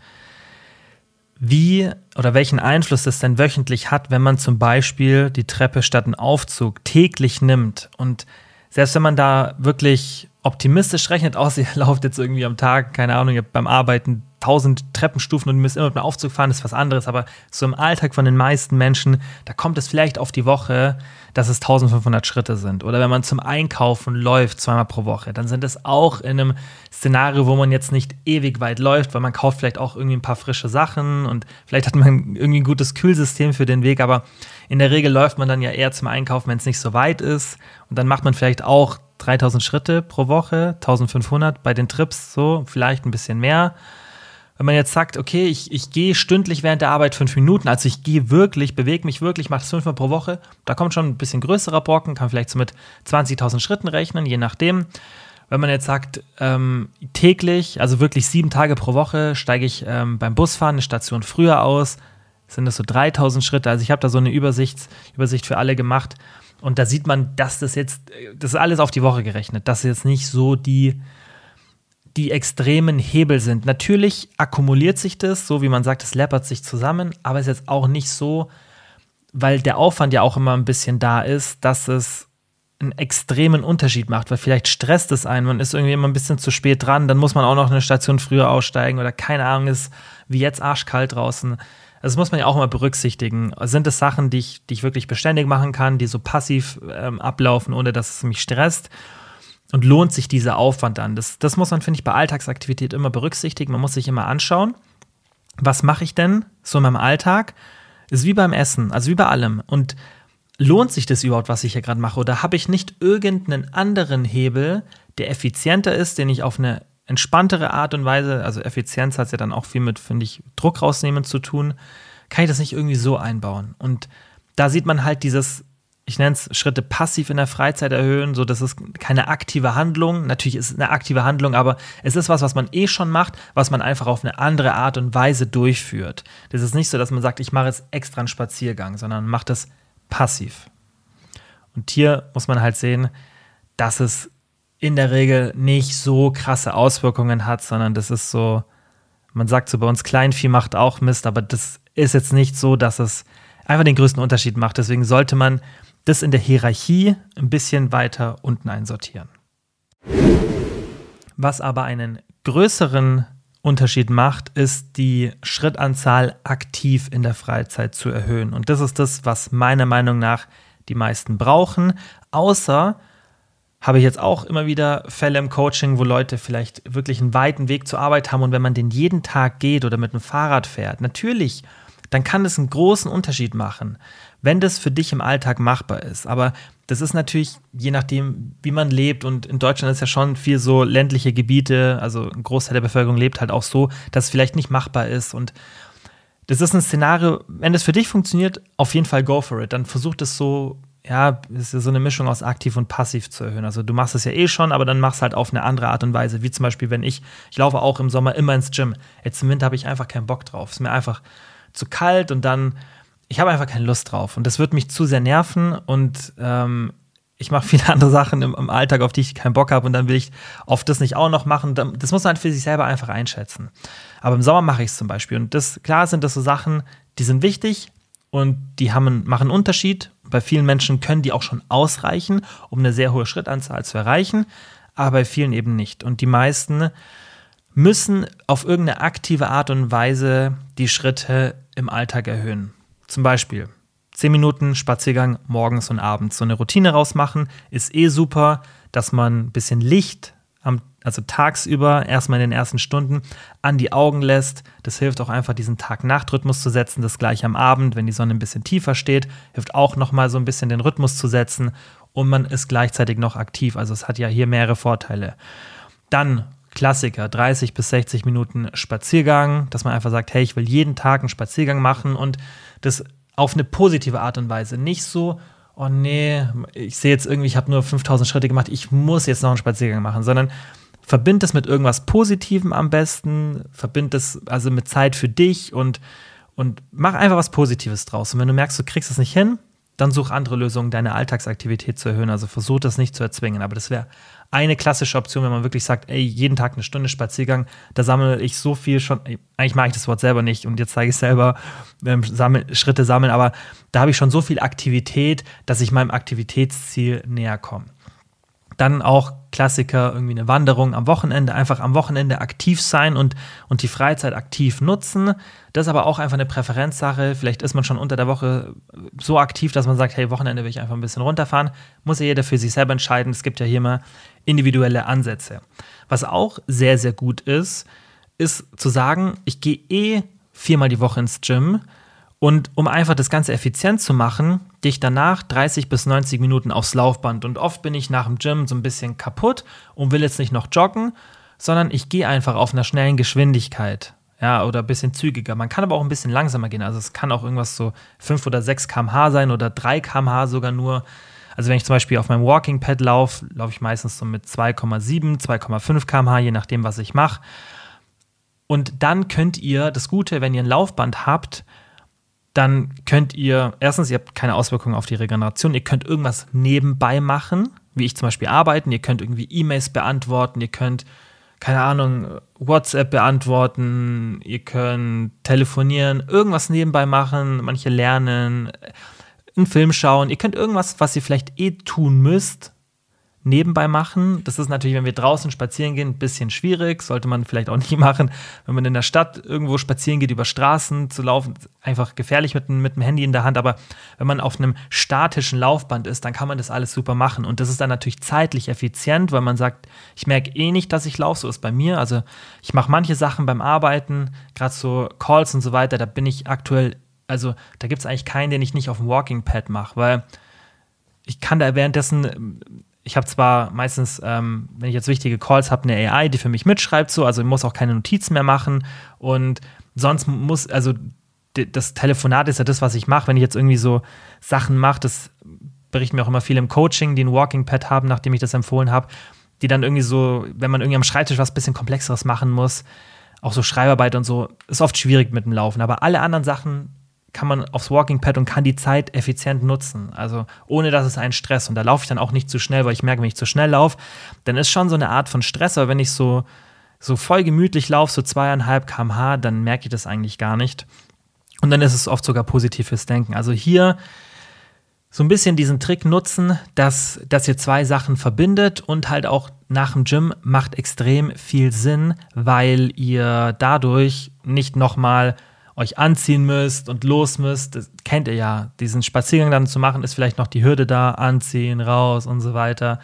wie oder welchen Einfluss das denn wöchentlich hat, wenn man zum Beispiel die Treppe statt einen Aufzug täglich nimmt. Und selbst wenn man da wirklich optimistisch rechnet, aus, ihr lauft jetzt irgendwie am Tag, keine Ahnung, ihr habt beim Arbeiten tausend Treppenstufen und ihr müsst immer mit einem Aufzug fahren, ist was anderes. Aber so im Alltag von den meisten Menschen, da kommt es vielleicht auf die Woche, dass es 1500 Schritte sind. Oder wenn man zum Einkaufen läuft, zweimal pro Woche, dann sind es auch in einem Szenario, wo man jetzt nicht ewig weit läuft, weil man kauft vielleicht auch irgendwie ein paar frische Sachen und vielleicht hat man irgendwie ein gutes Kühlsystem für den Weg. Aber in der Regel läuft man dann ja eher zum Einkaufen, wenn es nicht so weit ist. Und dann macht man vielleicht auch 3000 Schritte pro Woche, 1500 bei den Trips so, vielleicht ein bisschen mehr wenn man jetzt sagt, okay, ich, ich gehe stündlich während der Arbeit fünf Minuten, also ich gehe wirklich, bewege mich wirklich, mache das fünfmal pro Woche, da kommt schon ein bisschen größerer Brocken, kann vielleicht so mit 20.000 Schritten rechnen, je nachdem. Wenn man jetzt sagt, ähm, täglich, also wirklich sieben Tage pro Woche, steige ich ähm, beim Busfahren eine Station früher aus, sind das so 3000 Schritte. Also ich habe da so eine Übersicht, Übersicht für alle gemacht. Und da sieht man, dass das jetzt, das ist alles auf die Woche gerechnet, dass jetzt nicht so die die extremen Hebel sind. Natürlich akkumuliert sich das, so wie man sagt, es läppert sich zusammen, aber es ist jetzt auch nicht so, weil der Aufwand ja auch immer ein bisschen da ist, dass es einen extremen Unterschied macht, weil vielleicht stresst es einen, man ist irgendwie immer ein bisschen zu spät dran, dann muss man auch noch eine Station früher aussteigen oder keine Ahnung, ist wie jetzt arschkalt draußen. Das muss man ja auch immer berücksichtigen. Sind es Sachen, die ich, die ich wirklich beständig machen kann, die so passiv ähm, ablaufen, ohne dass es mich stresst? Und lohnt sich dieser Aufwand dann? Das, das muss man, finde ich, bei Alltagsaktivität immer berücksichtigen. Man muss sich immer anschauen, was mache ich denn so in meinem Alltag? Ist wie beim Essen, also wie bei allem. Und lohnt sich das überhaupt, was ich hier gerade mache? Oder habe ich nicht irgendeinen anderen Hebel, der effizienter ist, den ich auf eine entspanntere Art und Weise, also Effizienz hat ja dann auch viel mit, finde ich, Druck rausnehmen zu tun, kann ich das nicht irgendwie so einbauen? Und da sieht man halt dieses ich nenne es Schritte passiv in der Freizeit erhöhen, so das ist keine aktive Handlung. Natürlich ist es eine aktive Handlung, aber es ist was, was man eh schon macht, was man einfach auf eine andere Art und Weise durchführt. Das ist nicht so, dass man sagt, ich mache jetzt extra einen Spaziergang, sondern macht das passiv. Und hier muss man halt sehen, dass es in der Regel nicht so krasse Auswirkungen hat, sondern das ist so, man sagt so bei uns, Kleinvieh macht auch Mist, aber das ist jetzt nicht so, dass es einfach den größten Unterschied macht. Deswegen sollte man das in der Hierarchie ein bisschen weiter unten einsortieren. Was aber einen größeren Unterschied macht, ist die Schrittanzahl aktiv in der Freizeit zu erhöhen. Und das ist das, was meiner Meinung nach die meisten brauchen, außer habe ich jetzt auch immer wieder Fälle im Coaching, wo Leute vielleicht wirklich einen weiten Weg zur Arbeit haben und wenn man den jeden Tag geht oder mit dem Fahrrad fährt, natürlich, dann kann das einen großen Unterschied machen, wenn das für dich im Alltag machbar ist. Aber das ist natürlich je nachdem, wie man lebt und in Deutschland ist ja schon viel so ländliche Gebiete, also ein Großteil der Bevölkerung lebt halt auch so, dass es vielleicht nicht machbar ist und das ist ein Szenario, wenn das für dich funktioniert, auf jeden Fall go for it. Dann versuch das so ja, ist ja so eine Mischung aus aktiv und passiv zu erhöhen. Also du machst es ja eh schon, aber dann machst halt auf eine andere Art und Weise. Wie zum Beispiel, wenn ich, ich laufe auch im Sommer immer ins Gym. Jetzt im Winter habe ich einfach keinen Bock drauf. Es ist mir einfach zu kalt und dann, ich habe einfach keine Lust drauf. Und das wird mich zu sehr nerven und ähm, ich mache viele andere Sachen im, im, Alltag, auf die ich keinen Bock habe und dann will ich auf das nicht auch noch machen. Das muss man halt für sich selber einfach einschätzen. Aber im Sommer mache ich es zum Beispiel. Und das, klar sind das so Sachen, die sind wichtig und die haben, machen einen Unterschied bei vielen Menschen können die auch schon ausreichen, um eine sehr hohe Schrittanzahl zu erreichen, aber bei vielen eben nicht. Und die meisten müssen auf irgendeine aktive Art und Weise die Schritte im Alltag erhöhen. Zum Beispiel 10 Minuten Spaziergang morgens und abends. So eine Routine rausmachen ist eh super, dass man ein bisschen Licht am also tagsüber erstmal in den ersten Stunden an die Augen lässt. Das hilft auch einfach, diesen Tag-Nacht-Rhythmus zu setzen. Das gleich am Abend, wenn die Sonne ein bisschen tiefer steht, hilft auch nochmal so ein bisschen den Rhythmus zu setzen und man ist gleichzeitig noch aktiv. Also es hat ja hier mehrere Vorteile. Dann Klassiker, 30 bis 60 Minuten Spaziergang, dass man einfach sagt, hey, ich will jeden Tag einen Spaziergang machen und das auf eine positive Art und Weise. Nicht so, oh nee, ich sehe jetzt irgendwie, ich habe nur 5000 Schritte gemacht, ich muss jetzt noch einen Spaziergang machen, sondern verbind es mit irgendwas Positivem am besten, verbind es also mit Zeit für dich und, und mach einfach was Positives draus. Und wenn du merkst, du kriegst es nicht hin, dann such andere Lösungen, deine Alltagsaktivität zu erhöhen. Also versuch das nicht zu erzwingen. Aber das wäre eine klassische Option, wenn man wirklich sagt, ey, jeden Tag eine Stunde Spaziergang, da sammle ich so viel schon. Eigentlich mag ich das Wort selber nicht und jetzt zeige ich selber ähm, sammel, Schritte sammeln, aber da habe ich schon so viel Aktivität, dass ich meinem Aktivitätsziel näher komme. Dann auch Klassiker, irgendwie eine Wanderung am Wochenende, einfach am Wochenende aktiv sein und, und die Freizeit aktiv nutzen. Das ist aber auch einfach eine Präferenzsache. Vielleicht ist man schon unter der Woche so aktiv, dass man sagt, hey, Wochenende will ich einfach ein bisschen runterfahren. Muss ja jeder für sich selber entscheiden. Es gibt ja hier immer individuelle Ansätze. Was auch sehr, sehr gut ist, ist zu sagen, ich gehe eh viermal die Woche ins Gym und um einfach das Ganze effizient zu machen, gehe ich danach 30 bis 90 Minuten aufs Laufband. Und oft bin ich nach dem Gym so ein bisschen kaputt und will jetzt nicht noch joggen, sondern ich gehe einfach auf einer schnellen Geschwindigkeit. Ja, oder ein bisschen zügiger. Man kann aber auch ein bisschen langsamer gehen. Also es kann auch irgendwas so 5 oder 6 km/h sein oder 3 km/h sogar nur. Also wenn ich zum Beispiel auf meinem Walking Pad laufe, laufe ich meistens so mit 2,7, 2,5 km/h, je nachdem, was ich mache. Und dann könnt ihr, das Gute, wenn ihr ein Laufband habt, dann könnt ihr, erstens, ihr habt keine Auswirkungen auf die Regeneration, ihr könnt irgendwas nebenbei machen, wie ich zum Beispiel arbeiten, ihr könnt irgendwie E-Mails beantworten, ihr könnt, keine Ahnung, WhatsApp beantworten, ihr könnt telefonieren, irgendwas nebenbei machen, manche lernen, einen Film schauen, ihr könnt irgendwas, was ihr vielleicht eh tun müsst, nebenbei machen. Das ist natürlich, wenn wir draußen spazieren gehen, ein bisschen schwierig. Sollte man vielleicht auch nicht machen. Wenn man in der Stadt irgendwo spazieren geht, über Straßen zu laufen, einfach gefährlich mit, mit dem Handy in der Hand. Aber wenn man auf einem statischen Laufband ist, dann kann man das alles super machen. Und das ist dann natürlich zeitlich effizient, weil man sagt, ich merke eh nicht, dass ich laufe. So ist bei mir. Also ich mache manche Sachen beim Arbeiten, gerade so Calls und so weiter. Da bin ich aktuell, also da gibt es eigentlich keinen, den ich nicht auf dem Walking Pad mache, weil ich kann da währenddessen ich habe zwar meistens, ähm, wenn ich jetzt wichtige Calls habe, eine AI, die für mich mitschreibt, so, also ich muss auch keine Notizen mehr machen und sonst muss, also das Telefonat ist ja das, was ich mache, wenn ich jetzt irgendwie so Sachen mache, das berichten mir auch immer viele im Coaching, die ein Walking Pad haben, nachdem ich das empfohlen habe, die dann irgendwie so, wenn man irgendwie am Schreibtisch was bisschen komplexeres machen muss, auch so Schreibarbeit und so, ist oft schwierig mit dem Laufen, aber alle anderen Sachen kann man aufs Walking Pad und kann die Zeit effizient nutzen. Also ohne dass es einen Stress. Und da laufe ich dann auch nicht zu schnell, weil ich merke, wenn ich zu schnell laufe, dann ist schon so eine Art von Stress. Aber wenn ich so, so voll gemütlich laufe, so zweieinhalb kmh, dann merke ich das eigentlich gar nicht. Und dann ist es oft sogar positives Denken. Also hier so ein bisschen diesen Trick nutzen, dass, dass ihr zwei Sachen verbindet und halt auch nach dem Gym macht extrem viel Sinn, weil ihr dadurch nicht nochmal euch anziehen müsst und los müsst. Das kennt ihr ja. Diesen Spaziergang dann zu machen, ist vielleicht noch die Hürde da, anziehen, raus und so weiter.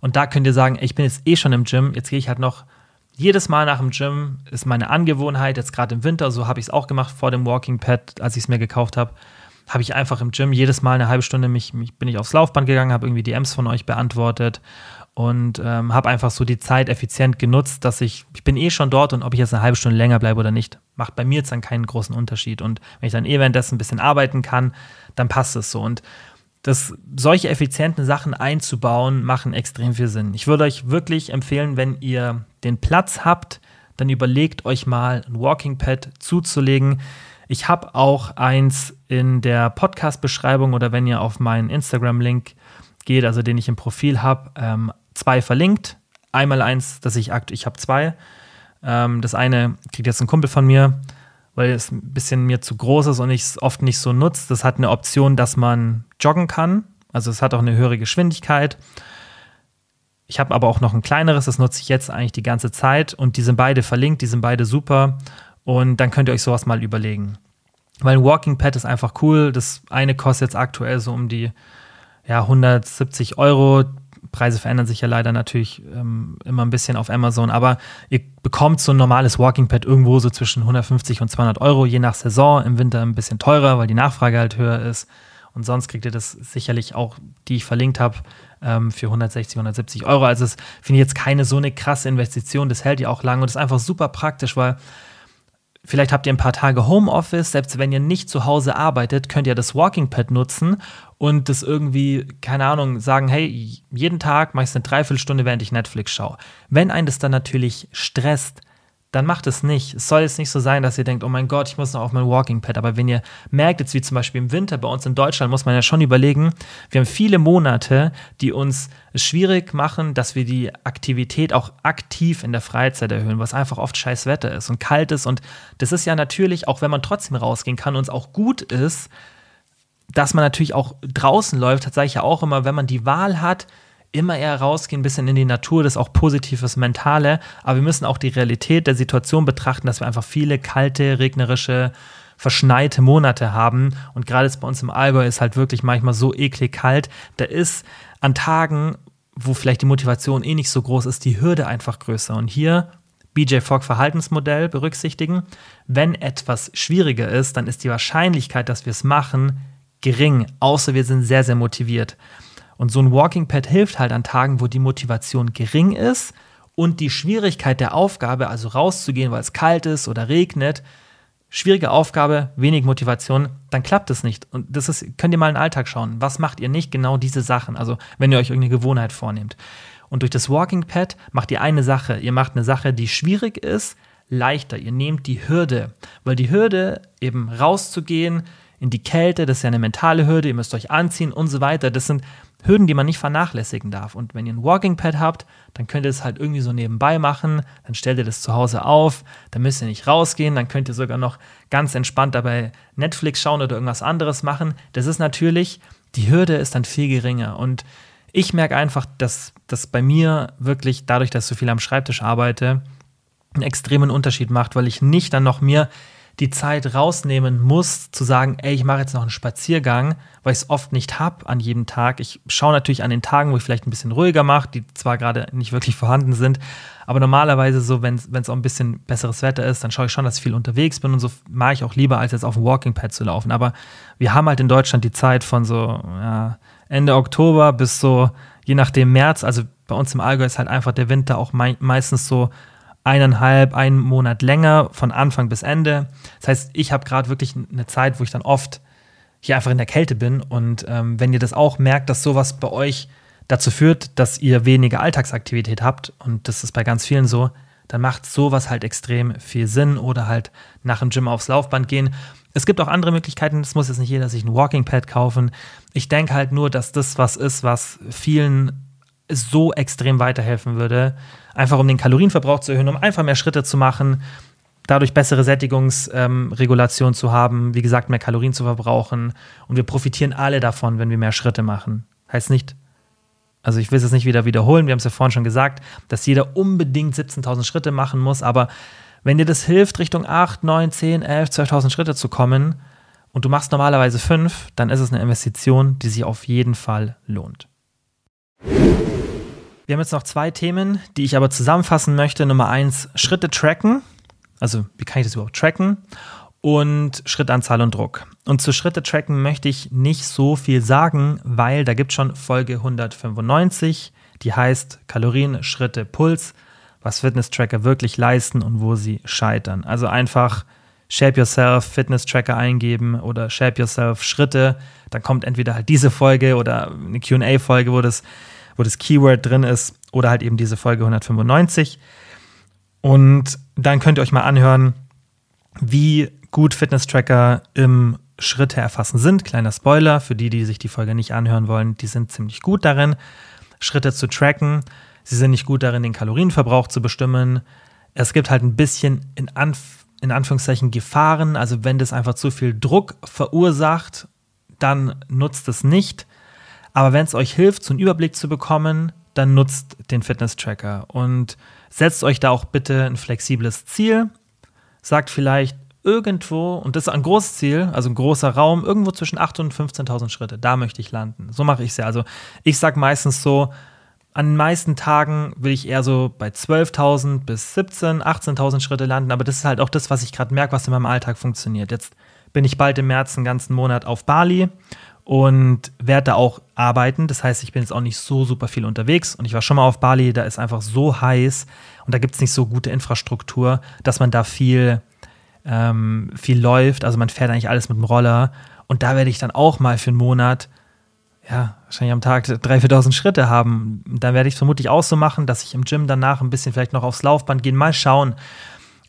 Und da könnt ihr sagen, ich bin jetzt eh schon im Gym, jetzt gehe ich halt noch jedes Mal nach dem Gym, ist meine Angewohnheit, jetzt gerade im Winter, so habe ich es auch gemacht vor dem Walking Pad, als ich es mir gekauft habe habe ich einfach im Gym jedes Mal eine halbe Stunde mich, mich bin ich aufs Laufband gegangen, habe irgendwie DMs von euch beantwortet und ähm, habe einfach so die Zeit effizient genutzt, dass ich, ich bin eh schon dort und ob ich jetzt eine halbe Stunde länger bleibe oder nicht, macht bei mir jetzt dann keinen großen Unterschied. Und wenn ich dann eh währenddessen ein bisschen arbeiten kann, dann passt es so. Und das, solche effizienten Sachen einzubauen, machen extrem viel Sinn. Ich würde euch wirklich empfehlen, wenn ihr den Platz habt, dann überlegt euch mal ein Walking Pad zuzulegen. Ich habe auch eins in der Podcast-Beschreibung oder wenn ihr auf meinen Instagram-Link geht, also den ich im Profil habe, ähm, zwei verlinkt. Einmal eins, das ich aktuell, ich habe zwei. Ähm, das eine kriegt jetzt ein Kumpel von mir, weil es ein bisschen mir zu groß ist und ich es oft nicht so nutze. Das hat eine Option, dass man joggen kann. Also es hat auch eine höhere Geschwindigkeit. Ich habe aber auch noch ein kleineres, das nutze ich jetzt eigentlich die ganze Zeit und die sind beide verlinkt, die sind beide super und dann könnt ihr euch sowas mal überlegen. Weil ein Walking Pad ist einfach cool. Das eine kostet jetzt aktuell so um die ja, 170 Euro. Preise verändern sich ja leider natürlich ähm, immer ein bisschen auf Amazon, aber ihr bekommt so ein normales Walking Pad irgendwo so zwischen 150 und 200 Euro, je nach Saison. Im Winter ein bisschen teurer, weil die Nachfrage halt höher ist. Und sonst kriegt ihr das sicherlich auch, die ich verlinkt habe, ähm, für 160, 170 Euro. Also, das finde ich jetzt keine so eine krasse Investition. Das hält ja auch lang und ist einfach super praktisch, weil Vielleicht habt ihr ein paar Tage Homeoffice, selbst wenn ihr nicht zu Hause arbeitet, könnt ihr das Walking Pad nutzen und das irgendwie, keine Ahnung, sagen, hey, jeden Tag mache ich eine Dreiviertelstunde, während ich Netflix schaue. Wenn einen das dann natürlich stresst, dann macht es nicht. Es soll jetzt nicht so sein, dass ihr denkt, oh mein Gott, ich muss noch auf mein Walking Pad. Aber wenn ihr merkt, jetzt wie zum Beispiel im Winter bei uns in Deutschland, muss man ja schon überlegen, wir haben viele Monate, die uns schwierig machen, dass wir die Aktivität auch aktiv in der Freizeit erhöhen, was einfach oft scheiß Wetter ist und kalt ist. Und das ist ja natürlich, auch wenn man trotzdem rausgehen kann und es auch gut ist, dass man natürlich auch draußen läuft, das sage ich ja auch immer, wenn man die Wahl hat, immer eher rausgehen, ein bisschen in die Natur, das ist auch positives Mentale, aber wir müssen auch die Realität der Situation betrachten, dass wir einfach viele kalte, regnerische, verschneite Monate haben. Und gerade jetzt bei uns im Allgäu ist halt wirklich manchmal so eklig kalt, da ist an Tagen, wo vielleicht die Motivation eh nicht so groß ist, die Hürde einfach größer. Und hier BJ Fogg Verhaltensmodell berücksichtigen. Wenn etwas schwieriger ist, dann ist die Wahrscheinlichkeit, dass wir es machen, gering, außer wir sind sehr, sehr motiviert. Und so ein Walking Pad hilft halt an Tagen, wo die Motivation gering ist und die Schwierigkeit der Aufgabe, also rauszugehen, weil es kalt ist oder regnet, schwierige Aufgabe, wenig Motivation, dann klappt es nicht. Und das ist, könnt ihr mal in den Alltag schauen. Was macht ihr nicht? Genau diese Sachen. Also, wenn ihr euch irgendeine Gewohnheit vornehmt. Und durch das Walking Pad macht ihr eine Sache. Ihr macht eine Sache, die schwierig ist, leichter. Ihr nehmt die Hürde. Weil die Hürde, eben rauszugehen in die Kälte, das ist ja eine mentale Hürde, ihr müsst euch anziehen und so weiter. Das sind Hürden, die man nicht vernachlässigen darf. Und wenn ihr ein Walking Pad habt, dann könnt ihr es halt irgendwie so nebenbei machen, dann stellt ihr das zu Hause auf, dann müsst ihr nicht rausgehen, dann könnt ihr sogar noch ganz entspannt dabei Netflix schauen oder irgendwas anderes machen. Das ist natürlich, die Hürde ist dann viel geringer. Und ich merke einfach, dass das bei mir wirklich, dadurch, dass ich so viel am Schreibtisch arbeite, einen extremen Unterschied macht, weil ich nicht dann noch mir die Zeit rausnehmen muss, zu sagen, ey, ich mache jetzt noch einen Spaziergang, weil ich es oft nicht habe an jedem Tag. Ich schaue natürlich an den Tagen, wo ich vielleicht ein bisschen ruhiger mache, die zwar gerade nicht wirklich vorhanden sind, aber normalerweise so, wenn es auch ein bisschen besseres Wetter ist, dann schaue ich schon, dass ich viel unterwegs bin und so mache ich auch lieber, als jetzt auf dem Walking Pad zu laufen. Aber wir haben halt in Deutschland die Zeit von so ja, Ende Oktober bis so, je nachdem März, also bei uns im Allgäu ist halt einfach der Winter auch mei meistens so eineinhalb, einen Monat länger, von Anfang bis Ende. Das heißt, ich habe gerade wirklich eine Zeit, wo ich dann oft hier einfach in der Kälte bin. Und ähm, wenn ihr das auch merkt, dass sowas bei euch dazu führt, dass ihr weniger Alltagsaktivität habt, und das ist bei ganz vielen so, dann macht sowas halt extrem viel Sinn oder halt nach dem Gym aufs Laufband gehen. Es gibt auch andere Möglichkeiten, es muss jetzt nicht jeder sich ein Walking Pad kaufen. Ich denke halt nur, dass das was ist, was vielen so extrem weiterhelfen würde, einfach um den Kalorienverbrauch zu erhöhen, um einfach mehr Schritte zu machen. dadurch bessere Sättigungsregulation ähm, zu haben, wie gesagt, mehr Kalorien zu verbrauchen. Und wir profitieren alle davon, wenn wir mehr Schritte machen. Heißt nicht, also ich will es jetzt nicht wieder wiederholen, wir haben es ja vorhin schon gesagt, dass jeder unbedingt 17.000 Schritte machen muss, aber wenn dir das hilft, Richtung 8, 9, 10, 11, 12.000 Schritte zu kommen und du machst normalerweise 5, dann ist es eine Investition, die sich auf jeden Fall lohnt. Wir haben jetzt noch zwei Themen, die ich aber zusammenfassen möchte. Nummer eins, Schritte tracken. Also, wie kann ich das überhaupt tracken? Und Schrittanzahl und Druck. Und zu Schritte tracken möchte ich nicht so viel sagen, weil da gibt es schon Folge 195, die heißt Kalorien, Schritte, Puls, was Fitness-Tracker wirklich leisten und wo sie scheitern. Also einfach Shape Yourself Fitness-Tracker eingeben oder Shape Yourself Schritte. Dann kommt entweder halt diese Folge oder eine QA-Folge, wo das wo das Keyword drin ist, oder halt eben diese Folge 195. Und dann könnt ihr euch mal anhören, wie gut Fitness-Tracker im Schritte erfassen sind. Kleiner Spoiler für die, die sich die Folge nicht anhören wollen, die sind ziemlich gut darin, Schritte zu tracken. Sie sind nicht gut darin, den Kalorienverbrauch zu bestimmen. Es gibt halt ein bisschen in, Anf in Anführungszeichen Gefahren. Also wenn das einfach zu viel Druck verursacht, dann nutzt es nicht. Aber wenn es euch hilft, so einen Überblick zu bekommen, dann nutzt den Fitness-Tracker und setzt euch da auch bitte ein flexibles Ziel. Sagt vielleicht irgendwo, und das ist ein großes Ziel, also ein großer Raum, irgendwo zwischen 8.000 und 15.000 Schritte. Da möchte ich landen. So mache ich es ja. Also ich sage meistens so, an den meisten Tagen will ich eher so bei 12.000 bis 17.000, 18.000 Schritte landen. Aber das ist halt auch das, was ich gerade merke, was in meinem Alltag funktioniert. Jetzt bin ich bald im März einen ganzen Monat auf Bali und werde da auch arbeiten. Das heißt, ich bin jetzt auch nicht so super viel unterwegs und ich war schon mal auf Bali, da ist einfach so heiß und da gibt es nicht so gute Infrastruktur, dass man da viel, ähm, viel läuft. Also man fährt eigentlich alles mit dem Roller und da werde ich dann auch mal für einen Monat, ja, wahrscheinlich am Tag 3.000, 4.000 Schritte haben. Dann werde ich vermutlich auch so machen, dass ich im Gym danach ein bisschen vielleicht noch aufs Laufband gehen, mal schauen.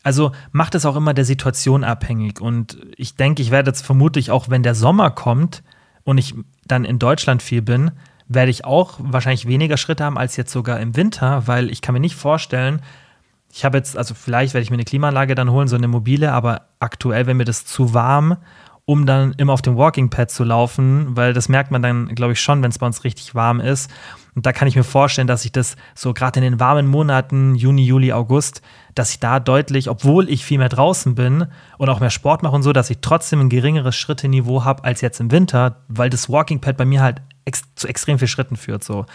Also macht es auch immer der Situation abhängig. Und ich denke, ich werde jetzt vermutlich auch, wenn der Sommer kommt, und ich dann in Deutschland viel bin, werde ich auch wahrscheinlich weniger Schritte haben als jetzt sogar im Winter, weil ich kann mir nicht vorstellen, ich habe jetzt, also vielleicht werde ich mir eine Klimaanlage dann holen, so eine mobile, aber aktuell wäre mir das zu warm, um dann immer auf dem Walking Pad zu laufen, weil das merkt man dann, glaube ich, schon, wenn es bei uns richtig warm ist. Und da kann ich mir vorstellen, dass ich das so gerade in den warmen Monaten, Juni, Juli, August, dass ich da deutlich, obwohl ich viel mehr draußen bin und auch mehr Sport mache und so, dass ich trotzdem ein geringeres Schritteniveau habe als jetzt im Winter, weil das Walking Pad bei mir halt ex zu extrem viel Schritten führt. So.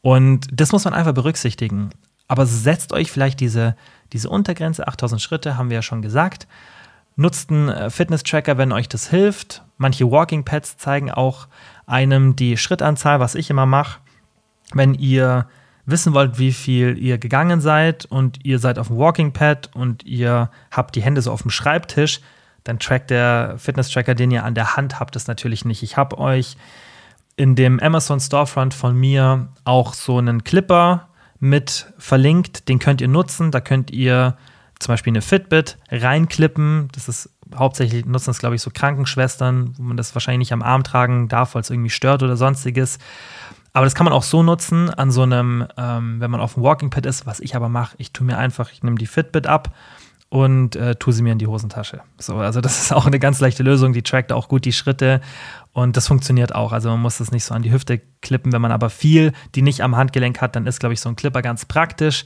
Und das muss man einfach berücksichtigen. Aber setzt euch vielleicht diese, diese Untergrenze, 8000 Schritte, haben wir ja schon gesagt. Nutzt einen äh, Fitness-Tracker, wenn euch das hilft. Manche Walking Pads zeigen auch einem die Schrittanzahl, was ich immer mache wenn ihr wissen wollt, wie viel ihr gegangen seid und ihr seid auf dem Walking Pad und ihr habt die Hände so auf dem Schreibtisch, dann trackt der Fitness-Tracker, den ihr an der Hand habt, das natürlich nicht. Ich habe euch in dem Amazon Storefront von mir auch so einen Clipper mit verlinkt. Den könnt ihr nutzen. Da könnt ihr zum Beispiel eine Fitbit reinklippen. Das ist hauptsächlich nutzen das, glaube ich, so Krankenschwestern, wo man das wahrscheinlich nicht am Arm tragen darf, weil es irgendwie stört oder sonstiges. Aber das kann man auch so nutzen an so einem, ähm, wenn man auf dem Walking Pad ist, was ich aber mache, ich tue mir einfach, ich nehme die Fitbit ab und äh, tue sie mir in die Hosentasche. So, also das ist auch eine ganz leichte Lösung, die trackt auch gut die Schritte und das funktioniert auch. Also man muss das nicht so an die Hüfte klippen, wenn man aber viel, die nicht am Handgelenk hat, dann ist, glaube ich, so ein Clipper ganz praktisch.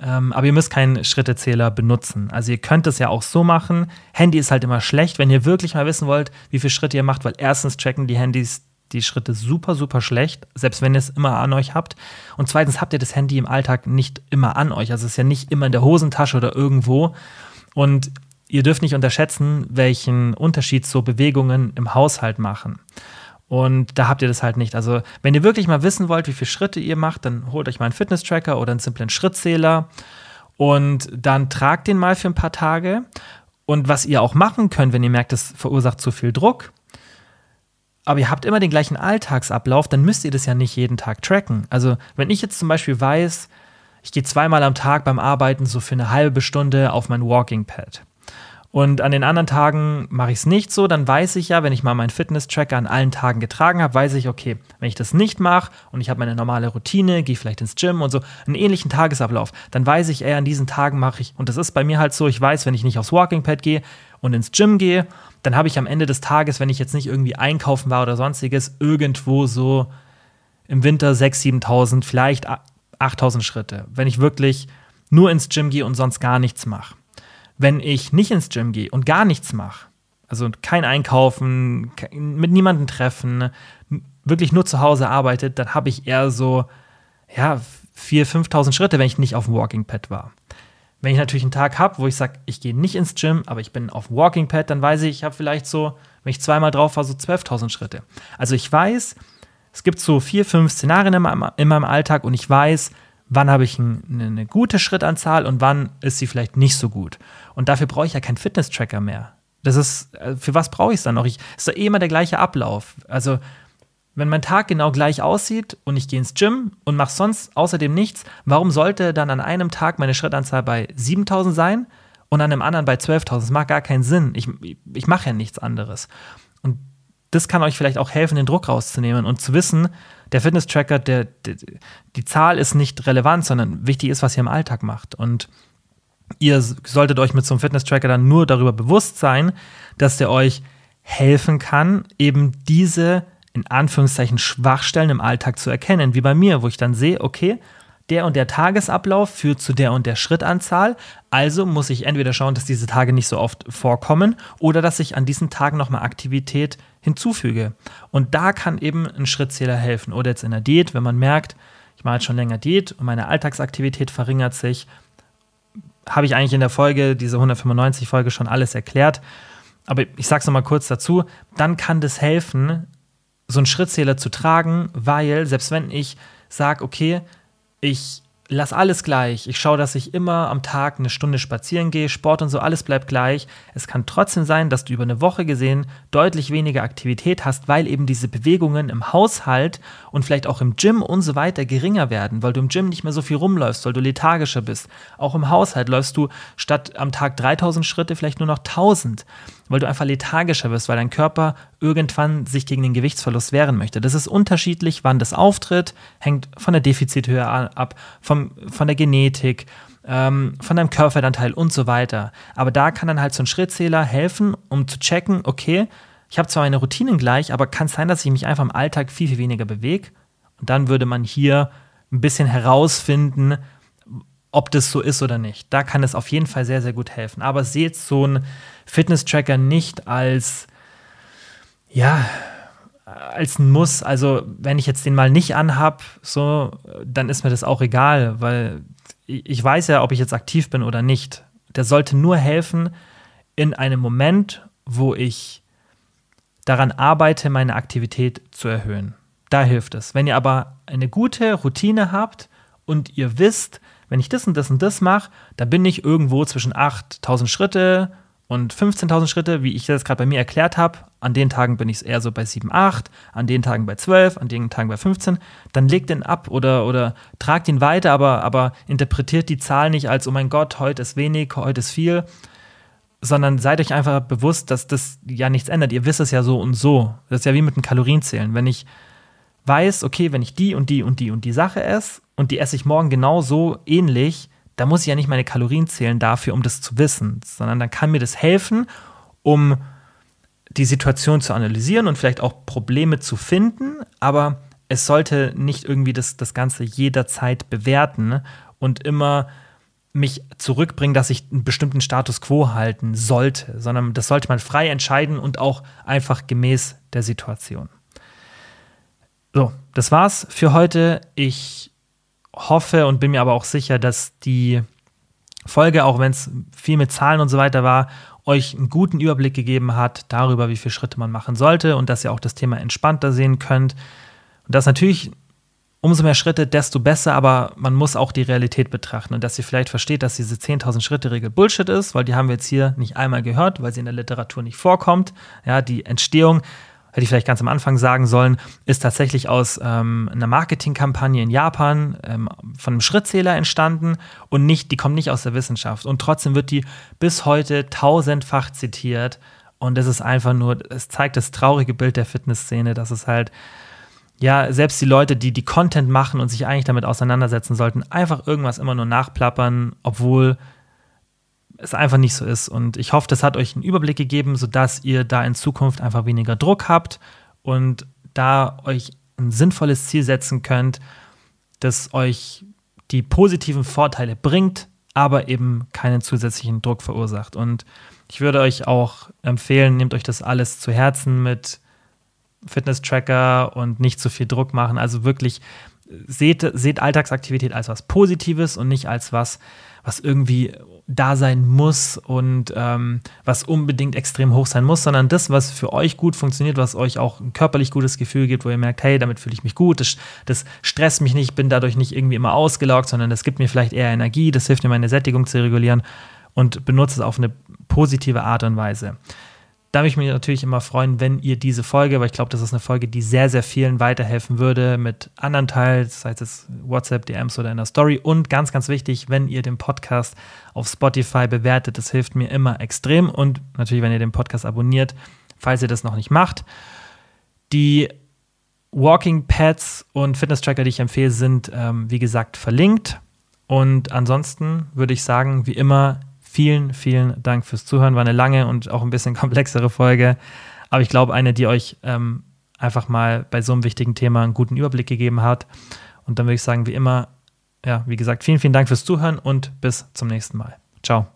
Ähm, aber ihr müsst keinen Schrittezähler benutzen. Also ihr könnt es ja auch so machen. Handy ist halt immer schlecht, wenn ihr wirklich mal wissen wollt, wie viele Schritte ihr macht, weil erstens checken die Handys die Schritte super, super schlecht, selbst wenn ihr es immer an euch habt. Und zweitens habt ihr das Handy im Alltag nicht immer an euch. Also es ist ja nicht immer in der Hosentasche oder irgendwo. Und ihr dürft nicht unterschätzen, welchen Unterschied so Bewegungen im Haushalt machen. Und da habt ihr das halt nicht. Also, wenn ihr wirklich mal wissen wollt, wie viele Schritte ihr macht, dann holt euch mal einen Fitness-Tracker oder einen simplen Schrittzähler und dann tragt den mal für ein paar Tage. Und was ihr auch machen könnt, wenn ihr merkt, es verursacht zu viel Druck, aber ihr habt immer den gleichen Alltagsablauf, dann müsst ihr das ja nicht jeden Tag tracken. Also wenn ich jetzt zum Beispiel weiß, ich gehe zweimal am Tag beim Arbeiten so für eine halbe Stunde auf mein Walking Pad Und an den anderen Tagen mache ich es nicht so, dann weiß ich ja, wenn ich mal meinen Fitness-Tracker an allen Tagen getragen habe, weiß ich, okay, wenn ich das nicht mache und ich habe meine normale Routine, gehe vielleicht ins Gym und so, einen ähnlichen Tagesablauf, dann weiß ich, ey, an diesen Tagen mache ich, und das ist bei mir halt so, ich weiß, wenn ich nicht aufs Walking Pad gehe und ins Gym gehe, dann habe ich am Ende des Tages, wenn ich jetzt nicht irgendwie einkaufen war oder sonstiges, irgendwo so im Winter 6.000, 7.000, vielleicht 8.000 Schritte, wenn ich wirklich nur ins Gym gehe und sonst gar nichts mache. Wenn ich nicht ins Gym gehe und gar nichts mache, also kein Einkaufen, mit niemandem treffen, wirklich nur zu Hause arbeitet, dann habe ich eher so, ja, 4.000, 5.000 Schritte, wenn ich nicht auf dem Walking Pad war. Wenn ich natürlich einen Tag habe, wo ich sage, ich gehe nicht ins Gym, aber ich bin auf dem Walking Pad, dann weiß ich, ich habe vielleicht so, wenn ich zweimal drauf war, so 12.000 Schritte. Also ich weiß, es gibt so vier, fünf Szenarien in meinem, in meinem Alltag und ich weiß, wann habe ich ein, eine gute Schrittanzahl und wann ist sie vielleicht nicht so gut. Und dafür brauche ich ja keinen Fitness-Tracker mehr. Das ist, äh, für was brauche ich es dann noch? Ich, ist doch eh immer der gleiche Ablauf. Also, wenn mein Tag genau gleich aussieht und ich gehe ins Gym und mache sonst außerdem nichts, warum sollte dann an einem Tag meine Schrittanzahl bei 7000 sein und an einem anderen bei 12.000? Das macht gar keinen Sinn. Ich, ich mache ja nichts anderes. Und das kann euch vielleicht auch helfen, den Druck rauszunehmen und zu wissen, der Fitness-Tracker, der, der, die Zahl ist nicht relevant, sondern wichtig ist, was ihr im Alltag macht. Und ihr solltet euch mit so einem Fitness-Tracker dann nur darüber bewusst sein, dass der euch helfen kann, eben diese in Anführungszeichen Schwachstellen im Alltag zu erkennen, wie bei mir, wo ich dann sehe, okay, der und der Tagesablauf führt zu der und der Schrittanzahl. Also muss ich entweder schauen, dass diese Tage nicht so oft vorkommen oder dass ich an diesen Tagen nochmal Aktivität hinzufüge. Und da kann eben ein Schrittzähler helfen. Oder jetzt in der Diät, wenn man merkt, ich mache jetzt schon länger Diät und meine Alltagsaktivität verringert sich, habe ich eigentlich in der Folge, diese 195 Folge schon alles erklärt. Aber ich sage es nochmal kurz dazu, dann kann das helfen, so einen Schrittzähler zu tragen, weil selbst wenn ich sage, okay, ich lass alles gleich. Ich schaue, dass ich immer am Tag eine Stunde spazieren gehe, Sport und so, alles bleibt gleich. Es kann trotzdem sein, dass du über eine Woche gesehen deutlich weniger Aktivität hast, weil eben diese Bewegungen im Haushalt und vielleicht auch im Gym und so weiter geringer werden, weil du im Gym nicht mehr so viel rumläufst, weil du lethargischer bist. Auch im Haushalt läufst du statt am Tag 3000 Schritte vielleicht nur noch 1000 weil du einfach lethargischer wirst, weil dein Körper irgendwann sich gegen den Gewichtsverlust wehren möchte. Das ist unterschiedlich, wann das auftritt, hängt von der Defizithöhe ab, vom, von der Genetik, ähm, von deinem Körperfettanteil und so weiter. Aber da kann dann halt so ein Schrittzähler helfen, um zu checken, okay, ich habe zwar meine Routinen gleich, aber kann es sein, dass ich mich einfach im Alltag viel, viel weniger bewege? Und dann würde man hier ein bisschen herausfinden, ob das so ist oder nicht. Da kann es auf jeden Fall sehr, sehr gut helfen. Aber seht so ein Fitness-Tracker nicht als, ja, als ein Muss. Also, wenn ich jetzt den mal nicht anhab, so, dann ist mir das auch egal, weil ich weiß ja, ob ich jetzt aktiv bin oder nicht. Der sollte nur helfen in einem Moment, wo ich daran arbeite, meine Aktivität zu erhöhen. Da hilft es. Wenn ihr aber eine gute Routine habt und ihr wisst, wenn ich das und das und das mache, dann bin ich irgendwo zwischen 8000 Schritte und 15.000 Schritte, wie ich das gerade bei mir erklärt habe. An den Tagen bin ich eher so bei 7, 8, an den Tagen bei 12, an den Tagen bei 15. Dann legt den ab oder, oder tragt ihn weiter, aber, aber interpretiert die Zahl nicht als, oh mein Gott, heute ist wenig, heute ist viel, sondern seid euch einfach bewusst, dass das ja nichts ändert. Ihr wisst es ja so und so. Das ist ja wie mit dem Kalorienzählen. Wenn ich weiß, okay, wenn ich die und die und die und die Sache esse und die esse ich morgen genau so ähnlich, da muss ich ja nicht meine Kalorien zählen dafür, um das zu wissen, sondern dann kann mir das helfen, um die Situation zu analysieren und vielleicht auch Probleme zu finden, aber es sollte nicht irgendwie das, das Ganze jederzeit bewerten und immer mich zurückbringen, dass ich einen bestimmten Status quo halten sollte, sondern das sollte man frei entscheiden und auch einfach gemäß der Situation. So, das war's für heute. Ich hoffe und bin mir aber auch sicher, dass die Folge, auch wenn es viel mit Zahlen und so weiter war, euch einen guten Überblick gegeben hat darüber, wie viele Schritte man machen sollte und dass ihr auch das Thema entspannter sehen könnt. Und das natürlich umso mehr Schritte, desto besser, aber man muss auch die Realität betrachten und dass ihr vielleicht versteht, dass diese 10.000 Schritte Regel Bullshit ist, weil die haben wir jetzt hier nicht einmal gehört, weil sie in der Literatur nicht vorkommt. Ja, die Entstehung hätte ich vielleicht ganz am Anfang sagen sollen, ist tatsächlich aus ähm, einer Marketingkampagne in Japan ähm, von einem Schrittzähler entstanden und nicht, die kommt nicht aus der Wissenschaft. Und trotzdem wird die bis heute tausendfach zitiert. Und es ist einfach nur, es zeigt das traurige Bild der Fitnessszene, dass es halt, ja, selbst die Leute, die die Content machen und sich eigentlich damit auseinandersetzen sollten, einfach irgendwas immer nur nachplappern, obwohl es einfach nicht so ist. Und ich hoffe, das hat euch einen Überblick gegeben, sodass ihr da in Zukunft einfach weniger Druck habt und da euch ein sinnvolles Ziel setzen könnt, das euch die positiven Vorteile bringt, aber eben keinen zusätzlichen Druck verursacht. Und ich würde euch auch empfehlen, nehmt euch das alles zu Herzen mit Fitness-Tracker und nicht zu viel Druck machen. Also wirklich seht, seht Alltagsaktivität als was Positives und nicht als was, was irgendwie da sein muss und ähm, was unbedingt extrem hoch sein muss, sondern das, was für euch gut funktioniert, was euch auch ein körperlich gutes Gefühl gibt, wo ihr merkt, hey, damit fühle ich mich gut, das, das stresst mich nicht, bin dadurch nicht irgendwie immer ausgelaugt, sondern das gibt mir vielleicht eher Energie, das hilft mir, meine Sättigung zu regulieren und benutze es auf eine positive Art und Weise. Da würde ich mich natürlich immer freuen, wenn ihr diese Folge, weil ich glaube, das ist eine Folge, die sehr, sehr vielen weiterhelfen würde mit anderen Teilen, sei es WhatsApp, DMs oder in der Story. Und ganz, ganz wichtig, wenn ihr den Podcast auf Spotify bewertet, das hilft mir immer extrem. Und natürlich, wenn ihr den Podcast abonniert, falls ihr das noch nicht macht. Die Walking Pads und Fitness Tracker, die ich empfehle, sind, ähm, wie gesagt, verlinkt. Und ansonsten würde ich sagen, wie immer, Vielen, vielen Dank fürs Zuhören. War eine lange und auch ein bisschen komplexere Folge. Aber ich glaube, eine, die euch ähm, einfach mal bei so einem wichtigen Thema einen guten Überblick gegeben hat. Und dann würde ich sagen, wie immer, ja, wie gesagt, vielen, vielen Dank fürs Zuhören und bis zum nächsten Mal. Ciao.